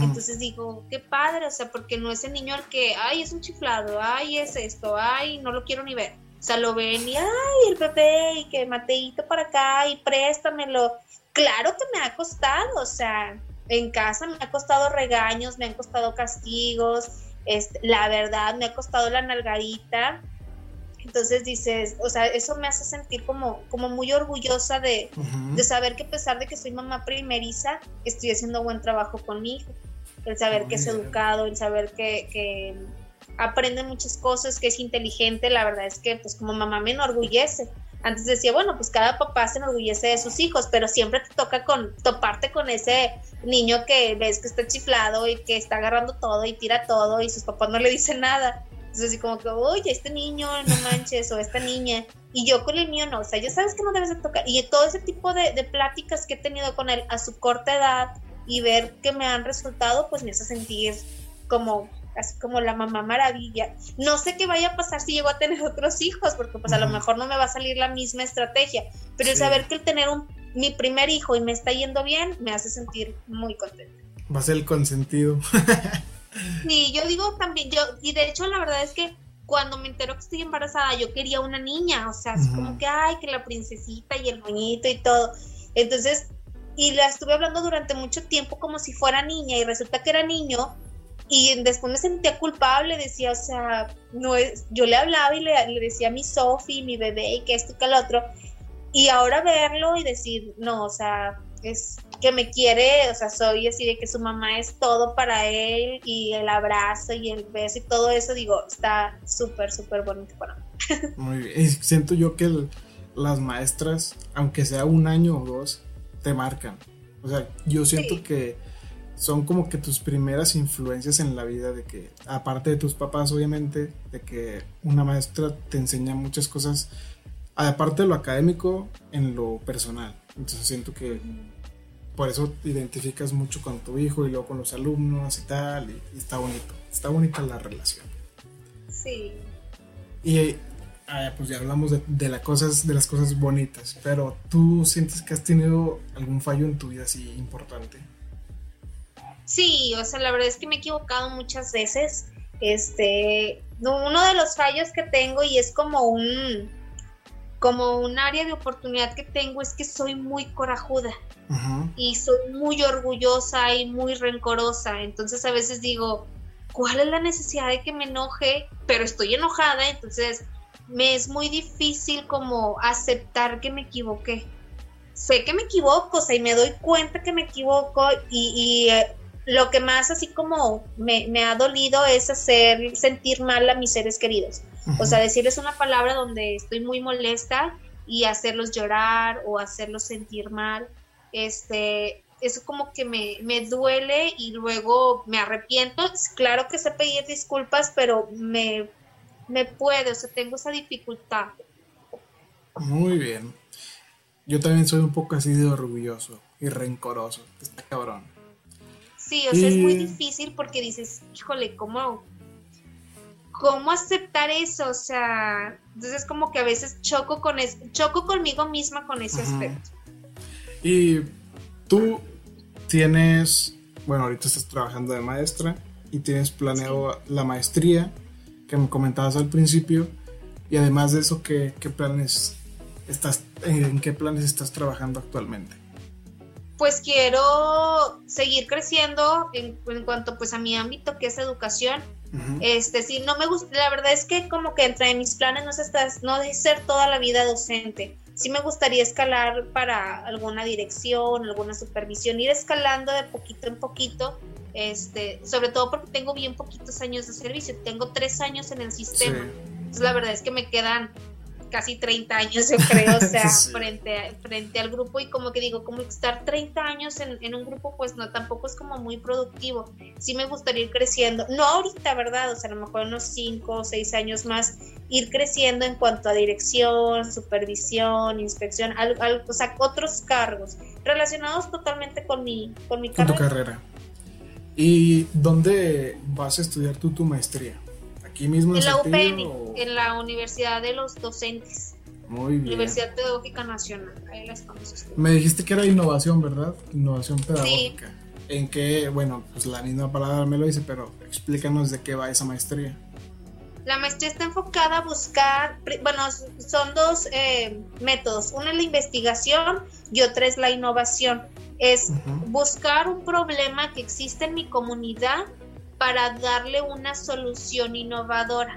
Entonces digo, qué padre, o sea, porque no es el niño al que, ay, es un chiflado, ay, es esto, ay, no lo quiero ni ver. O sea, lo ven y, ay, el bebé, y que Mateito para acá, y préstamelo. Claro que me ha costado, o sea, en casa me ha costado regaños, me han costado castigos, este, la verdad, me ha costado la nalgadita, entonces dices, o sea, eso me hace sentir como, como muy orgullosa de, saber que a pesar de que soy mamá primeriza, estoy haciendo buen trabajo con mi hijo. El saber que es educado, el saber que, aprende muchas cosas, que es inteligente, la verdad es que pues como mamá me enorgullece. Antes decía, bueno, pues cada papá se enorgullece de sus hijos, pero siempre te toca con toparte con ese niño que ves que está chiflado y que está agarrando todo y tira todo y sus papás no le dicen nada. Entonces, así como que, oye, este niño, no manches, o esta niña. Y yo con el mío no, o sea, ya sabes que no debes de tocar. Y todo ese tipo de, de pláticas que he tenido con él a su corta edad y ver que me han resultado, pues me hace sentir como así como la mamá maravilla. No sé qué vaya a pasar si llego a tener otros hijos, porque pues a lo mejor no me va a salir la misma estrategia, pero el saber que el tener un, mi primer hijo y me está yendo bien, me hace sentir muy contenta. Va a ser el consentido. Sí, yo digo también, yo, y de hecho la verdad es que cuando me entero que estoy embarazada, yo quería una niña, o sea, es como que, ay, que la princesita y el moñito y todo. Entonces, y la estuve hablando durante mucho tiempo como si fuera niña y resulta que era niño y después me sentía culpable, decía, o sea, no es, yo le hablaba y le, le decía a mi Sofi, mi bebé y que esto y que el otro, y ahora verlo y decir, no, o sea, es que me quiere, o sea, soy así de que su mamá es todo para él y el abrazo y el beso y todo eso, digo, está súper, súper bonito para mí. Muy bien, siento yo que las maestras, aunque sea un año o dos, te marcan. O sea, yo siento que son como que tus primeras influencias en la vida de que, aparte de tus papás, obviamente, de que una maestra te enseña muchas cosas, aparte de lo académico, en lo personal. Entonces siento que por eso identificas mucho con tu hijo y luego con los alumnos y tal, y, está bonito, está bonita la relación. Sí. Y ah, pues ya hablamos de, las cosas, de las cosas bonitas, pero ¿tú sientes que has tenido algún fallo en tu vida así importante? Sí, o sea, la verdad es que me he equivocado muchas veces. Este, uno de los fallos que tengo y es como un, como un área de oportunidad que tengo es que soy muy corajuda y soy muy orgullosa y muy rencorosa. Entonces a veces digo, ¿cuál es la necesidad de que me enoje? Pero estoy enojada, entonces me es muy difícil como aceptar que me equivoqué. Sé que me equivoco, o sea, y me doy cuenta que me equivoco y, eh, lo que más así como me, ha dolido es hacer sentir mal a mis seres queridos. O sea, decirles una palabra donde estoy muy molesta y hacerlos llorar o hacerlos sentir mal. Este, eso como que me, me duele y luego me arrepiento. Claro que sé pedir disculpas, pero me, me puede, o sea, tengo esa dificultad. Muy bien. Yo también soy un poco así de orgulloso y rencoroso. Está cabrón. Sí, o sea, es muy difícil porque dices, híjole, ¿cómo, ¿cómo aceptar eso? O sea, entonces como que a veces choco con eso, choco conmigo misma con ese aspecto. Y tú tienes, bueno, ahorita estás trabajando de maestra y tienes planeado la maestría que me comentabas al principio. Y además de eso, ¿qué, qué planes estás, en qué planes estás trabajando actualmente? Pues quiero seguir creciendo en, en cuanto pues a mi ámbito que es educación este, sí, no me gusta, la verdad es que como que entre mis planes no es, no de ser toda la vida docente. Sí me gustaría escalar para alguna dirección, alguna supervisión, ir escalando de poquito en poquito, este, sobre todo porque tengo bien poquitos años de servicio, tengo tres años en el sistema. Entonces la verdad es que me quedan casi 30 años, yo creo, o sea, frente, frente al grupo y como que digo, como estar 30 años en, un grupo, pues no, tampoco es como muy productivo. Sí me gustaría ir creciendo, no ahorita, ¿verdad? O sea, a lo mejor unos 5 o 6 años más, ir creciendo en cuanto a dirección, supervisión, inspección, o sea, otros cargos relacionados totalmente con mi, con mi carrera. Con tu carrera. ¿Y dónde vas a estudiar tú tu maestría? ¿Aquí mismo en, la UPN, en la Universidad de los Docentes. Muy bien. Universidad Pedagógica Nacional. Ahí la estamos estudiando. Me dijiste que era innovación, ¿verdad? Innovación pedagógica. ¿En qué? Bueno, pues la misma palabra me lo dice, pero explícanos de qué va esa maestría. La maestría está enfocada a buscar, bueno, son dos eh, métodos. Una es la investigación y otra es la innovación. Es buscar un problema que existe en mi comunidad para darle una solución innovadora.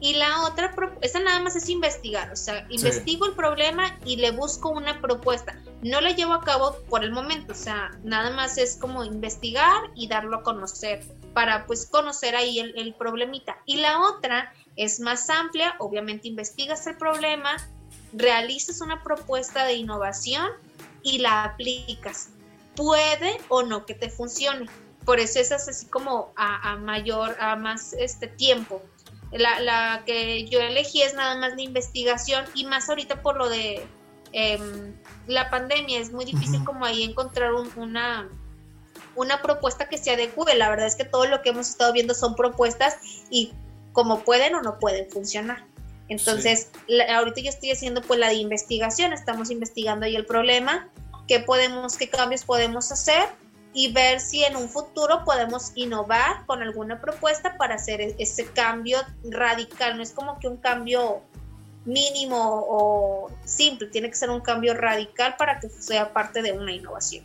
Y la otra, esa nada más es investigar, o sea, investigo el problema y le busco una propuesta. No la llevo a cabo por el momento, o sea, nada más es como investigar y darlo a conocer para pues conocer ahí el, el problemita. Y la otra es más amplia, obviamente investigas el problema, realizas una propuesta de innovación y la aplicas. Puede o no que te funcione por eso es así como a, mayor, a más este tiempo. La, que yo elegí es nada más la investigación y más ahorita por lo de em, la pandemia, es muy difícil como ahí encontrar una, una propuesta que se adecue. La verdad es que todo lo que hemos estado viendo son propuestas y como pueden o no pueden funcionar. Entonces, ahorita yo estoy haciendo pues la de investigación, estamos investigando ahí el problema, qué podemos, qué cambios podemos hacer y ver si en un futuro podemos innovar con alguna propuesta para hacer e-, ese cambio radical. No es como que un cambio mínimo o simple, tiene que ser un cambio radical para que sea parte de una innovación.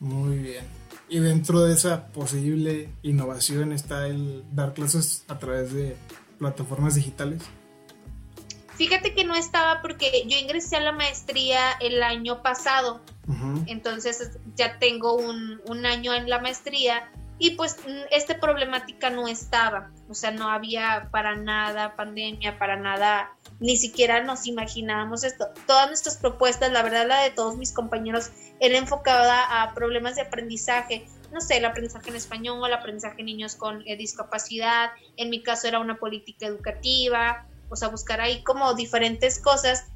Muy bien. Y dentro de esa posible innovación está el dar clases a través de plataformas digitales. Fíjate que no estaba porque yo ingresé a la maestría el año pasado, entonces ya tengo un, un, año en la maestría y pues esta problemática no estaba, o sea, no había para nada pandemia, para nada, ni siquiera nos imaginábamos esto. Todas nuestras propuestas, la verdad la de todos mis compañeros, era enfocada a problemas de aprendizaje, no sé, el aprendizaje en español, el aprendizaje en niños con eh, discapacidad, en mi caso era una política educativa, o sea, buscar ahí como diferentes cosas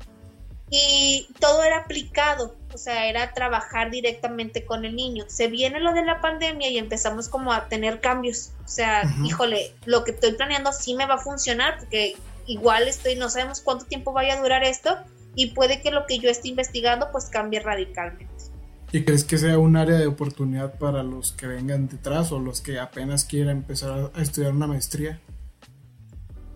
y todo era aplicado, o sea, era trabajar directamente con el niño. Se viene lo de la pandemia y empezamos como a tener cambios, o sea, híjole, lo que estoy planeando sí me va a funcionar porque igual estoy, no sabemos cuánto tiempo vaya a durar esto y puede que lo que yo esté investigando pues cambie radicalmente. ¿Y crees que sea un área de oportunidad para los que vengan detrás o los que apenas quieran empezar a estudiar una maestría?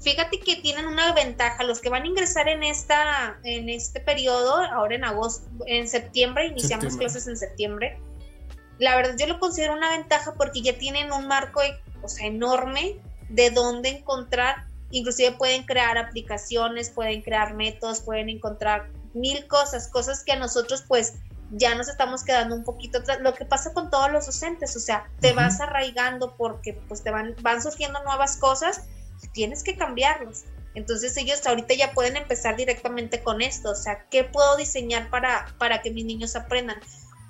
Fíjate que tienen una ventaja, los que van a ingresar en esta, en este periodo, ahora en agosto, en septiembre, iniciamos clases en septiembre. La verdad yo lo considero una ventaja porque ya tienen un marco, o sea, enorme de dónde encontrar, inclusive pueden crear aplicaciones, pueden crear métodos, pueden encontrar mil cosas, cosas que a nosotros pues ya nos estamos quedando un poquito atrás. Lo que pasa con todos los docentes, o sea, te vas arraigando porque pues te van, van surgiendo nuevas cosas tienes que cambiarlos. Entonces ellos ahorita ya pueden empezar directamente con esto, o sea, ¿qué puedo diseñar para, para que mis niños aprendan?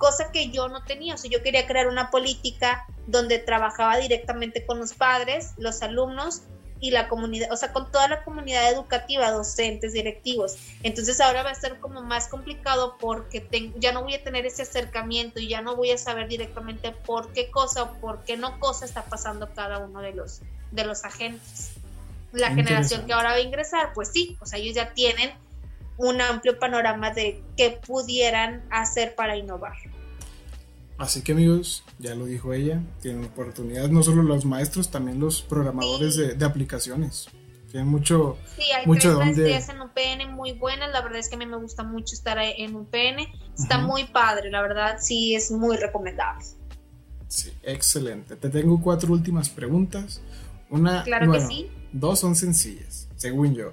cosa que yo no tenía. O sea, yo quería crear una política donde trabajaba directamente con los padres, los alumnos y la comunidad, o sea, con toda la comunidad educativa, docentes, directivos. Entonces ahora va a ser como más complicado porque ya no voy a tener ese acercamiento y ya no voy a saber directamente por qué cosa o por qué no cosa está pasando cada uno de los, de los agentes. La generación que ahora va a ingresar, pues sí, o sea, ellos ya tienen un amplio panorama de qué pudieran hacer para innovar. Así que amigos, ya lo dijo ella, tienen oportunidades no solo los maestros, también los programadores de, aplicaciones. Tienen mucho, sí, hay mucho tres maestrías en UPN muy buenas. La verdad es que a mí me gusta mucho estar en UPN. Está muy padre, la verdad, sí es muy recomendable. Sí, excelente. Te tengo cuatro últimas preguntas. Una, claro que sí. Dos son sencillas, según yo.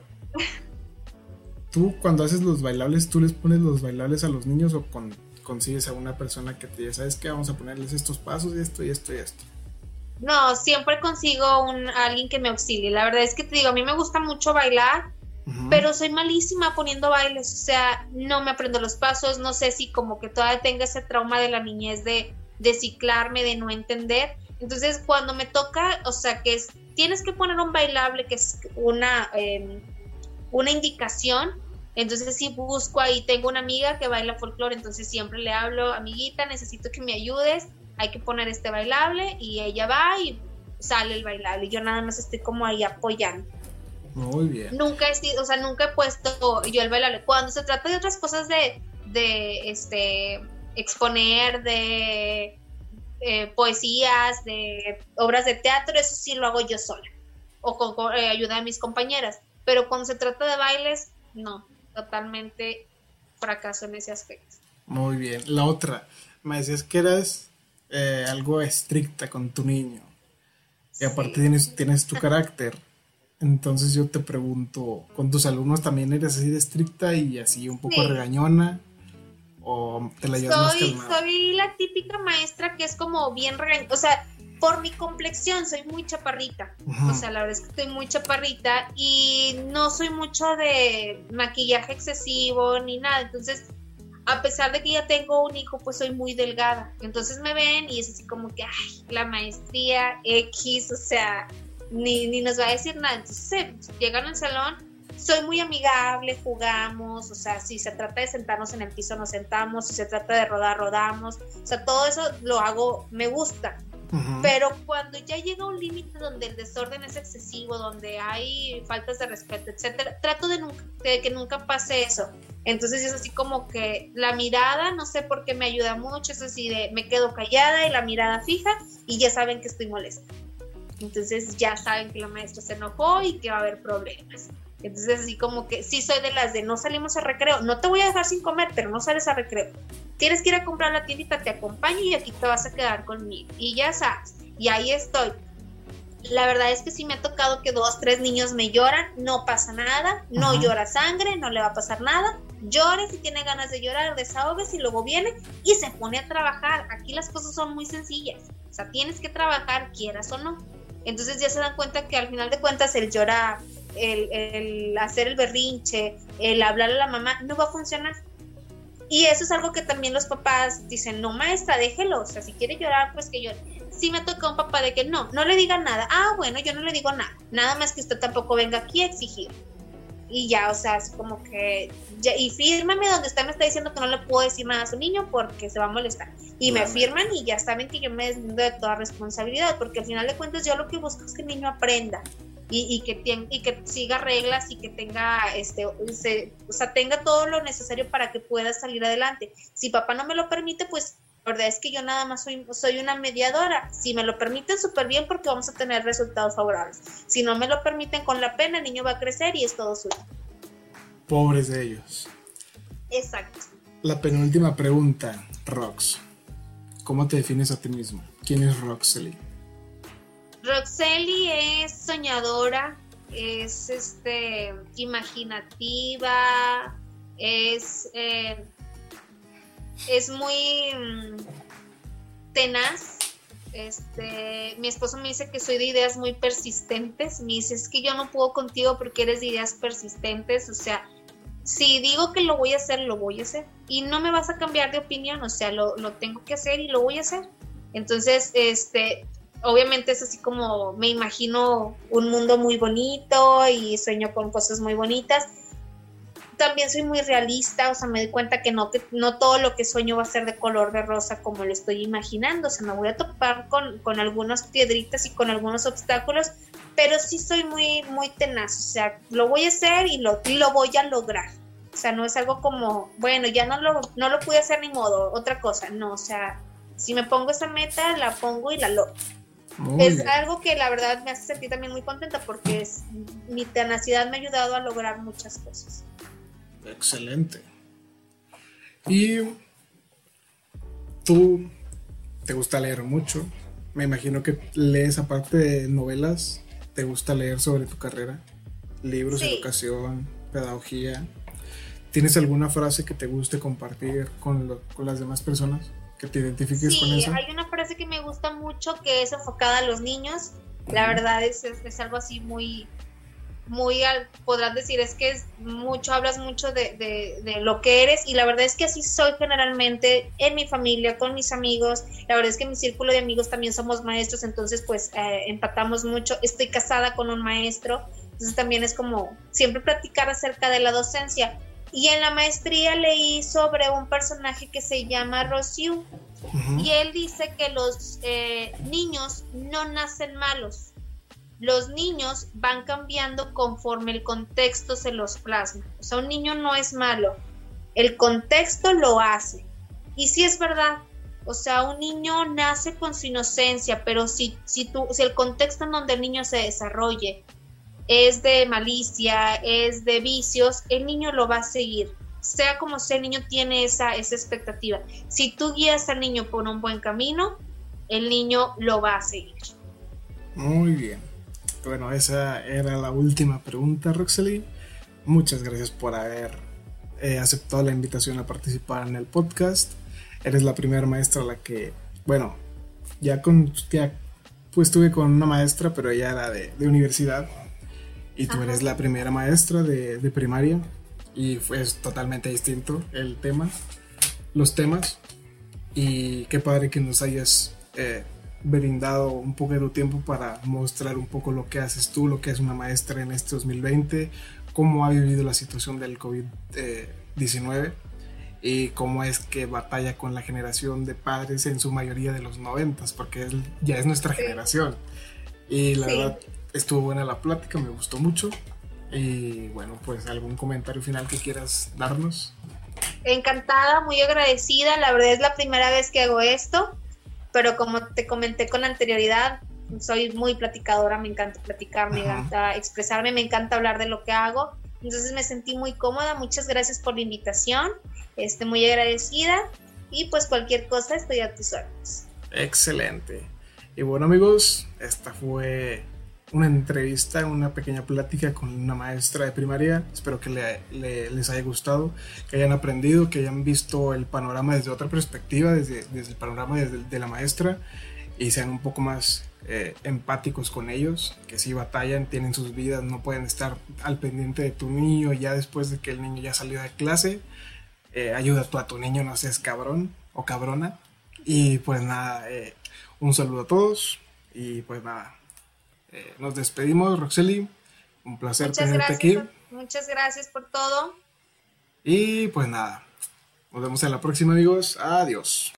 tú cuando haces los bailables, ¿tú les pones los bailables a los niños o con consigues a una persona que te diga, ¿sabes qué? Vamos a ponerles estos pasos y esto y esto y esto. No, siempre consigo un, alguien que me auxilie. La verdad es que te digo, a mí me gusta mucho bailar, pero soy malísima poniendo bailes. O sea, no me aprendo los pasos. No sé si como que todavía tenga ese trauma de la niñez de, de ciclarme, de no entender. Entonces, cuando me toca, o sea, que es, tienes que poner un bailable, que es una, em, una indicación, entonces sí busco ahí, tengo una amiga que baila folclore, entonces siempre le hablo, amiguita, necesito que me ayudes, hay que poner este bailable y ella va y sale el bailable. Y yo nada más estoy como ahí apoyando. Muy bien. Nunca he sido, o sea, nunca he puesto yo el bailable. Cuando se trata de otras cosas de, de este, exponer, de eh, poesías, de obras de teatro, eso sí lo hago yo sola. O con, eh, ayuda de mis compañeras. Pero cuando se trata de bailes, no totalmente fracaso en ese aspecto. Muy bien. La otra, me decías que eras eh, algo estricta con tu niño. Y aparte tienes, tienes tu carácter. Entonces yo te pregunto, ¿con tus alumnos también eres así de estricta y así un poco regañona? ¿O te la llevas soy, Soy la típica maestra que es como bien regañona. O sea, por mi complexión soy muy chaparrita. O sea, la verdad es que estoy muy chaparrita y no soy mucho de maquillaje excesivo ni nada. Entonces, a pesar de que ya tengo un hijo, pues soy muy delgada. Entonces me ven y es así como que, ay, la maestría X, o sea, ni, ni nos va a decir nada. Entonces, llegan al salón, soy muy amigable, jugamos, o sea, si se trata de sentarnos en el piso, nos sentamos, si se trata de rodar, rodamos. O sea, todo eso lo hago, me gusta. Pero cuando ya llega un límite donde el desorden es excesivo, donde hay faltas de respeto, etcétera, trato de, que nunca pase eso. Entonces es así como que la mirada, no sé por qué me ayuda mucho, es así de me quedo callada y la mirada fija y ya saben que estoy molesta. Entonces ya saben que la maestra se enojó y que va a haber problemas. Entonces así como que sí soy de las de no salimos a recreo, no te voy a dejar sin comer, pero no sales a recreo tienes que ir a comprar la tiendita, te acompaño y aquí te vas a quedar conmigo. Y ya sabes, y ahí estoy. La verdad es que si me ha tocado que dos, tres niños me lloran, no pasa nada, no llora sangre, no le va a pasar nada. Llore si tiene ganas de llorar, desahogues y luego viene y se pone a trabajar. Aquí las cosas son muy sencillas. O sea, tienes que trabajar, quieras o no. Entonces ya se dan cuenta que al final de cuentas el llorar, el, el hacer el berrinche, el hablar a la mamá, no va a funcionar y eso es algo que también los papás dicen, no maestra, déjelo, o sea, si quiere llorar, pues que llore. Sí me toca un papá de que no, no le diga nada. Ah, bueno, yo no le digo nada. Nada más que usted tampoco venga aquí a exigir. Y ya, o sea, es como que, ya, y fírmame donde usted me está diciendo que no le puedo decir nada a su niño porque se va a molestar. Y me firman y ya saben que yo me deslindo de toda responsabilidad, porque al final de cuentas yo lo que busco es que el niño aprenda y, que, y que siga reglas y que tenga, este, o sea, tenga todo lo necesario para que pueda salir adelante. Si papá no me lo permite, pues la verdad es que yo nada más soy, soy una mediadora. Si me lo permiten, súper bien porque vamos a tener resultados favorables. Si no me lo permiten con la pena, el niño va a crecer y es todo suyo. Pobres de ellos. Exacto. La penúltima pregunta, Rox. ¿Cómo te defines a ti mismo? ¿Quién es Roxely? Roxely es soñadora, es este imaginativa, es, eh, es muy mm, tenaz. Este, mi esposo me dice que soy de ideas muy persistentes. Me dice, es que yo no puedo contigo porque eres de ideas persistentes. O sea, si digo que lo voy a hacer, lo voy a hacer. Y no me vas a cambiar de opinión, o sea, lo, lo tengo que hacer y lo voy a hacer. Entonces, este, obviamente es así como me imagino un mundo muy bonito y sueño con cosas muy bonitas. También soy muy realista, o sea, me doy cuenta que no, que no todo lo que sueño va a ser de color de rosa como lo estoy imaginando, o sea, me voy a topar con, con algunas piedritas y con algunos obstáculos, pero sí soy muy, muy tenaz, o sea, lo voy a hacer y lo, lo voy a lograr. O sea, no es algo como, bueno, ya no lo, no lo pude hacer ni modo, otra cosa, no, o sea, si me pongo esa meta, la pongo y la logro es algo que la verdad me hace sentir también muy contenta porque es, mi tenacidad me ha ayudado a lograr muchas cosas. Excelente. Y tú te gusta leer mucho. Me imagino que lees aparte de novelas, te gusta leer sobre tu carrera, libros, educación, pedagogía. ¿Tienes alguna frase que te guste compartir con, con las demás personas? Que te identifiques con eso. Hay una frase que me gusta mucho que es enfocada a los niños. La verdad es, es, algo así muy, muy, podrás decir, es que es mucho, hablas mucho de, de, lo que eres y la verdad es que así soy generalmente en mi familia, con mis amigos. La verdad es que en mi círculo de amigos también somos maestros, entonces pues eh, empatamos mucho. Estoy casada con un maestro, entonces también es como siempre platicar acerca de la docencia. Y en la maestría leí sobre un personaje que se llama Rosiu. Y él dice que los eh, niños no nacen malos. Los niños van cambiando conforme el contexto se los plasma. O sea, un niño no es malo. El contexto lo hace. Y sí es verdad. O sea, un niño nace con su inocencia, pero si, si, tú, si el contexto en donde el niño se desarrolle es de malicia, es de vicios, el niño lo va a seguir. Sea como sea, el niño tiene esa, esa expectativa. Si tú guías al niño por un buen camino, el niño lo va a seguir. Muy bien. Bueno, esa era la última pregunta, Roxely. Muchas gracias por haber eh, aceptado la invitación a participar en el podcast. Eres la primera maestra a la que, bueno, ya con, ya, pues estuve con una maestra, pero ella era de, de universidad y tú eres la primera maestra de, de, primaria. Y fue totalmente distinto el tema, los temas. Y qué padre que nos hayas eh, brindado un poco de tu tiempo para mostrar un poco lo que haces tú, lo que es una maestra en este 2020, cómo ha vivido la situación del COVID-19 y cómo es que batalla con la generación de padres en su mayoría de los 90, porque ya es nuestra generación. Y la verdad, estuvo buena la plática, me gustó mucho. Y bueno, pues algún comentario final que quieras darnos. Encantada, muy agradecida. La verdad es la primera vez que hago esto, pero como te comenté con anterioridad, soy muy platicadora, me encanta platicar, me encanta expresarme, me encanta hablar de lo que hago. Entonces me sentí muy cómoda. Muchas gracias por la invitación. Este, muy agradecida. Y pues cualquier cosa estoy a tus órdenes. Excelente. Y bueno amigos, esta fue una entrevista, una pequeña plática con una maestra de primaria. Espero que les haya gustado, que hayan aprendido, que hayan visto el panorama desde otra perspectiva, desde, desde el panorama de la maestra y sean un poco más eh, empáticos con ellos, que si batallan, tienen sus vidas, no pueden estar al pendiente de tu niño ya después de que el niño ya salió de clase. Eh, ayuda tú a tu niño, no seas cabrón o cabrona. Y pues nada, eh, un saludo a todos y pues nada, eh, nos despedimos, Roxely. Un placer tenerte aquí. muchas gracias por todo. Y pues nada, nos vemos en la próxima, amigos. Adiós.